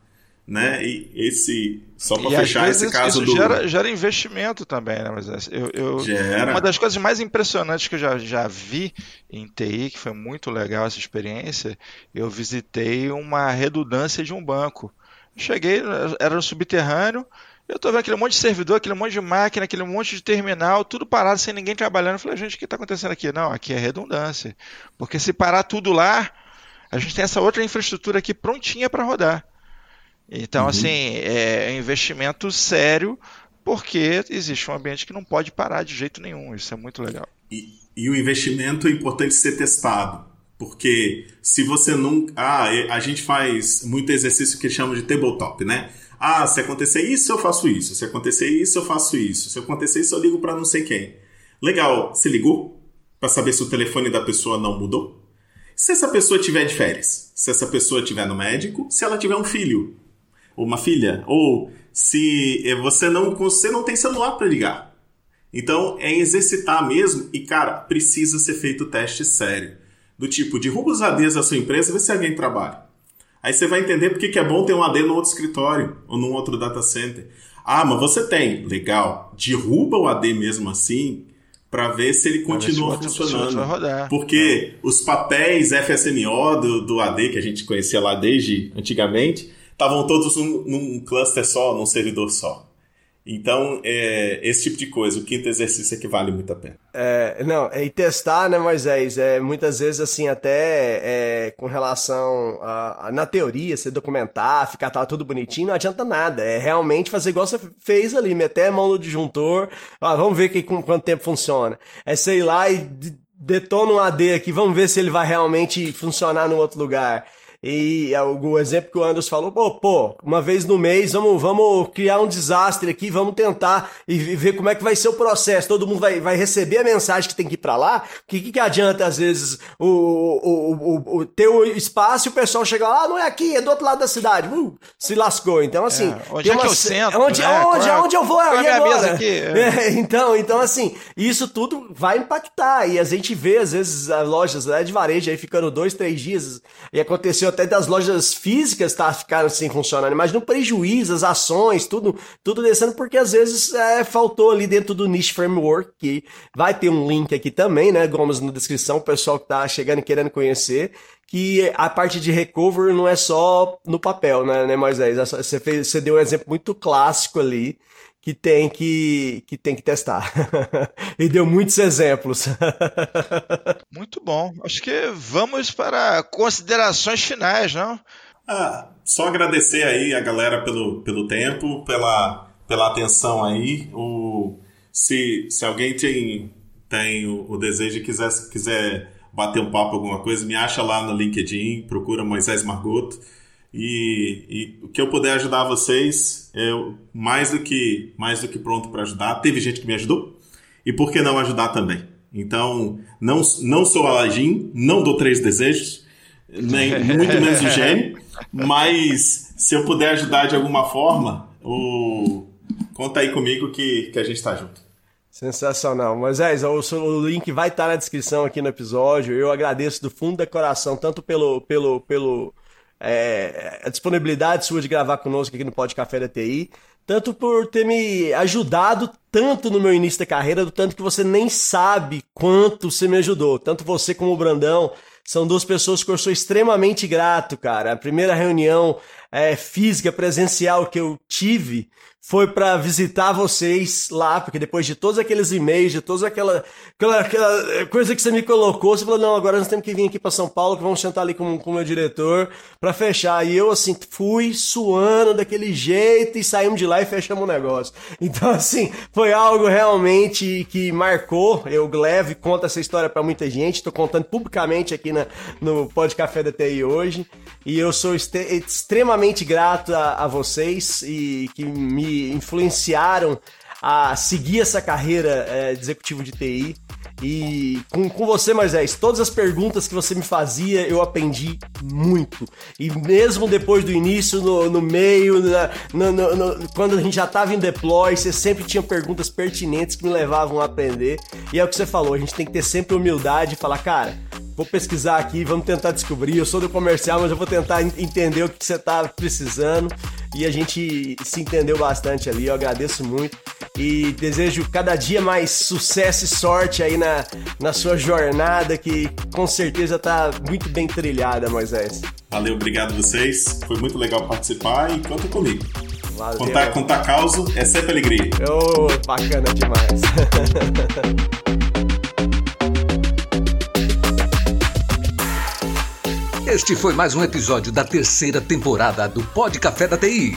Né? E esse só para fechar esse caso isso do gera, gera investimento também, né? Mas eu, eu- Gera. Uma das coisas mais impressionantes que eu já, já vi em TI, que foi muito legal essa experiência, eu visitei uma redundância de um banco. Cheguei, era no subterrâneo, eu tô vendo aquele monte de servidor, aquele monte de máquina, aquele monte de terminal, tudo parado, sem ninguém trabalhando. Eu falei, gente, o que está acontecendo aqui? Não, aqui é redundância. Porque se parar tudo lá, a gente tem essa outra infraestrutura aqui prontinha para rodar. Então, assim, é investimento sério, porque existe um ambiente que não pode parar de jeito nenhum. Isso é muito legal. E, e o investimento é importante ser testado. Porque se você não. Ah, a gente faz muito exercício que chama de tabletop, né? Ah, se acontecer isso, eu faço isso. Se acontecer isso, eu faço isso. Se acontecer isso, eu ligo para não sei quem. Legal, você ligou? Para saber se o telefone da pessoa não mudou? Se essa pessoa tiver de férias, se essa pessoa estiver no médico, se ela tiver um filho ou uma filha, ou se eh, você não, você não tem celular para ligar. Então é exercitar mesmo e, cara, precisa ser feito teste sério. Do tipo, derruba os ADs da sua empresa e vê se alguém trabalha. Aí você vai entender por que é bom ter um AD no outro escritório ou num outro data center. Ah, mas você tem. Legal. Derruba o AD mesmo assim para ver se ele continua se funcionando. rodar. Porque os papéis FSMO do, do AD, que a gente conhecia lá desde antigamente, estavam todos num, num cluster só, num servidor só. Então, é, esse tipo de coisa, o quinto exercício é que vale muito a pena. É, não, e testar, né, Moisés? É, muitas vezes, assim, até é, com relação a, a- na teoria, você documentar, ficar tal, tudo bonitinho, não adianta nada. É realmente fazer igual você fez ali, meter a mão no disjuntor, ah, vamos ver que, com quanto tempo funciona. É sei lá e detona um AD aqui, vamos ver se ele vai realmente funcionar no outro lugar. E é o, exemplo que o Anderson falou, pô, pô, uma vez no mês, vamos, vamos criar um desastre aqui, vamos tentar e ver como é que vai ser o processo. Todo mundo vai, vai receber a mensagem que tem que ir pra lá. O que, que adianta, às vezes, o, o, o, o ter o espaço e o pessoal chegar lá, ah, não é aqui, é do outro lado da cidade. Uh, se lascou. Então, assim. É, onde é que uma eu se- sento, Onde, né? onde, é- onde eu vou? qual é a minha mesa aqui? É. É, então, então, assim, isso tudo vai impactar. E a gente vê, às vezes, as lojas né, de varejo aí ficando dois, três dias. E aconteceu até das lojas físicas tá, ficaram sem funcionando. Imagina o prejuízo, as ações, tudo, tudo descendo, porque às vezes é, faltou ali dentro do Niche Framework, que vai ter um link aqui também, né, Gomes, na descrição, o pessoal que tá chegando e querendo conhecer. Que a parte de recovery não é só no papel, né, né Moisés? É Você, fez, você deu um exemplo muito clássico ali que tem que, que tem que testar. e deu muitos exemplos. Muito bom. Acho que vamos para considerações finais, não? Ah, só agradecer aí a galera pelo, pelo tempo, pela, pela atenção aí. O, se, se alguém tem, tem o, o desejo e quiser, quiser bater um papo, alguma coisa, me acha lá no LinkedIn, procura Moisés Margoto. E, e o que eu puder ajudar vocês, eu mais do que mais do que pronto para ajudar. Teve gente que me ajudou, e por que não ajudar também? Então, não, não sou Aladim, não dou três desejos, nem muito menos o gênio, mas se eu puder ajudar de alguma forma, o... conta aí comigo que, que a gente tá junto. Sensacional. Moisés, o, seu- o link vai estar na descrição aqui no episódio. Eu agradeço do fundo do coração, tanto pelo, pelo, pelo é, a disponibilidade sua de gravar conosco aqui no Pod Café da TI, tanto por ter me ajudado tanto no meu início da carreira, do tanto que você nem sabe quanto você me ajudou. Tanto você como o Brandão são duas pessoas que eu sou extremamente grato, cara. A primeira reunião é, física, presencial que eu tive foi para visitar vocês lá, porque depois de todos aqueles e-mails, de toda aquela, aquela, aquela coisa que você me colocou, você falou, não, agora nós temos que vir aqui para São Paulo, que vamos sentar ali com, com o meu diretor para fechar. E eu, assim, fui suando daquele jeito e saímos de lá e fechamos o negócio. Então, assim, foi algo realmente que marcou. Eu, Gleve, conto essa história para muita gente, estou contando publicamente aqui na, no Pod Café da TI hoje. E eu sou extremamente grato a, a vocês e que me influenciaram a seguir essa carreira é, de executivo de TI. E com, com você, Moisés, todas as perguntas que você me fazia, eu aprendi muito. E mesmo depois do início, no, no meio, na- no- no- quando a gente já estava em deploy, você sempre tinha perguntas pertinentes que me levavam a aprender. E é o que você falou, a gente tem que ter sempre humildade e falar, cara, vou pesquisar aqui, vamos tentar descobrir. Eu sou do comercial, mas eu vou tentar en- entender o que você está precisando. e a gente se entendeu bastante ali. Eu agradeço muito e desejo cada dia mais sucesso e sorte aí na, na sua jornada, que com certeza tá muito bem trilhada, Moisés. Valeu, obrigado vocês. Foi muito legal participar e conta comigo. Valeu. Contar, contar causa é sempre alegria. Ô, bacana demais. Este foi mais um episódio da terceira temporada do Pod Café da TI.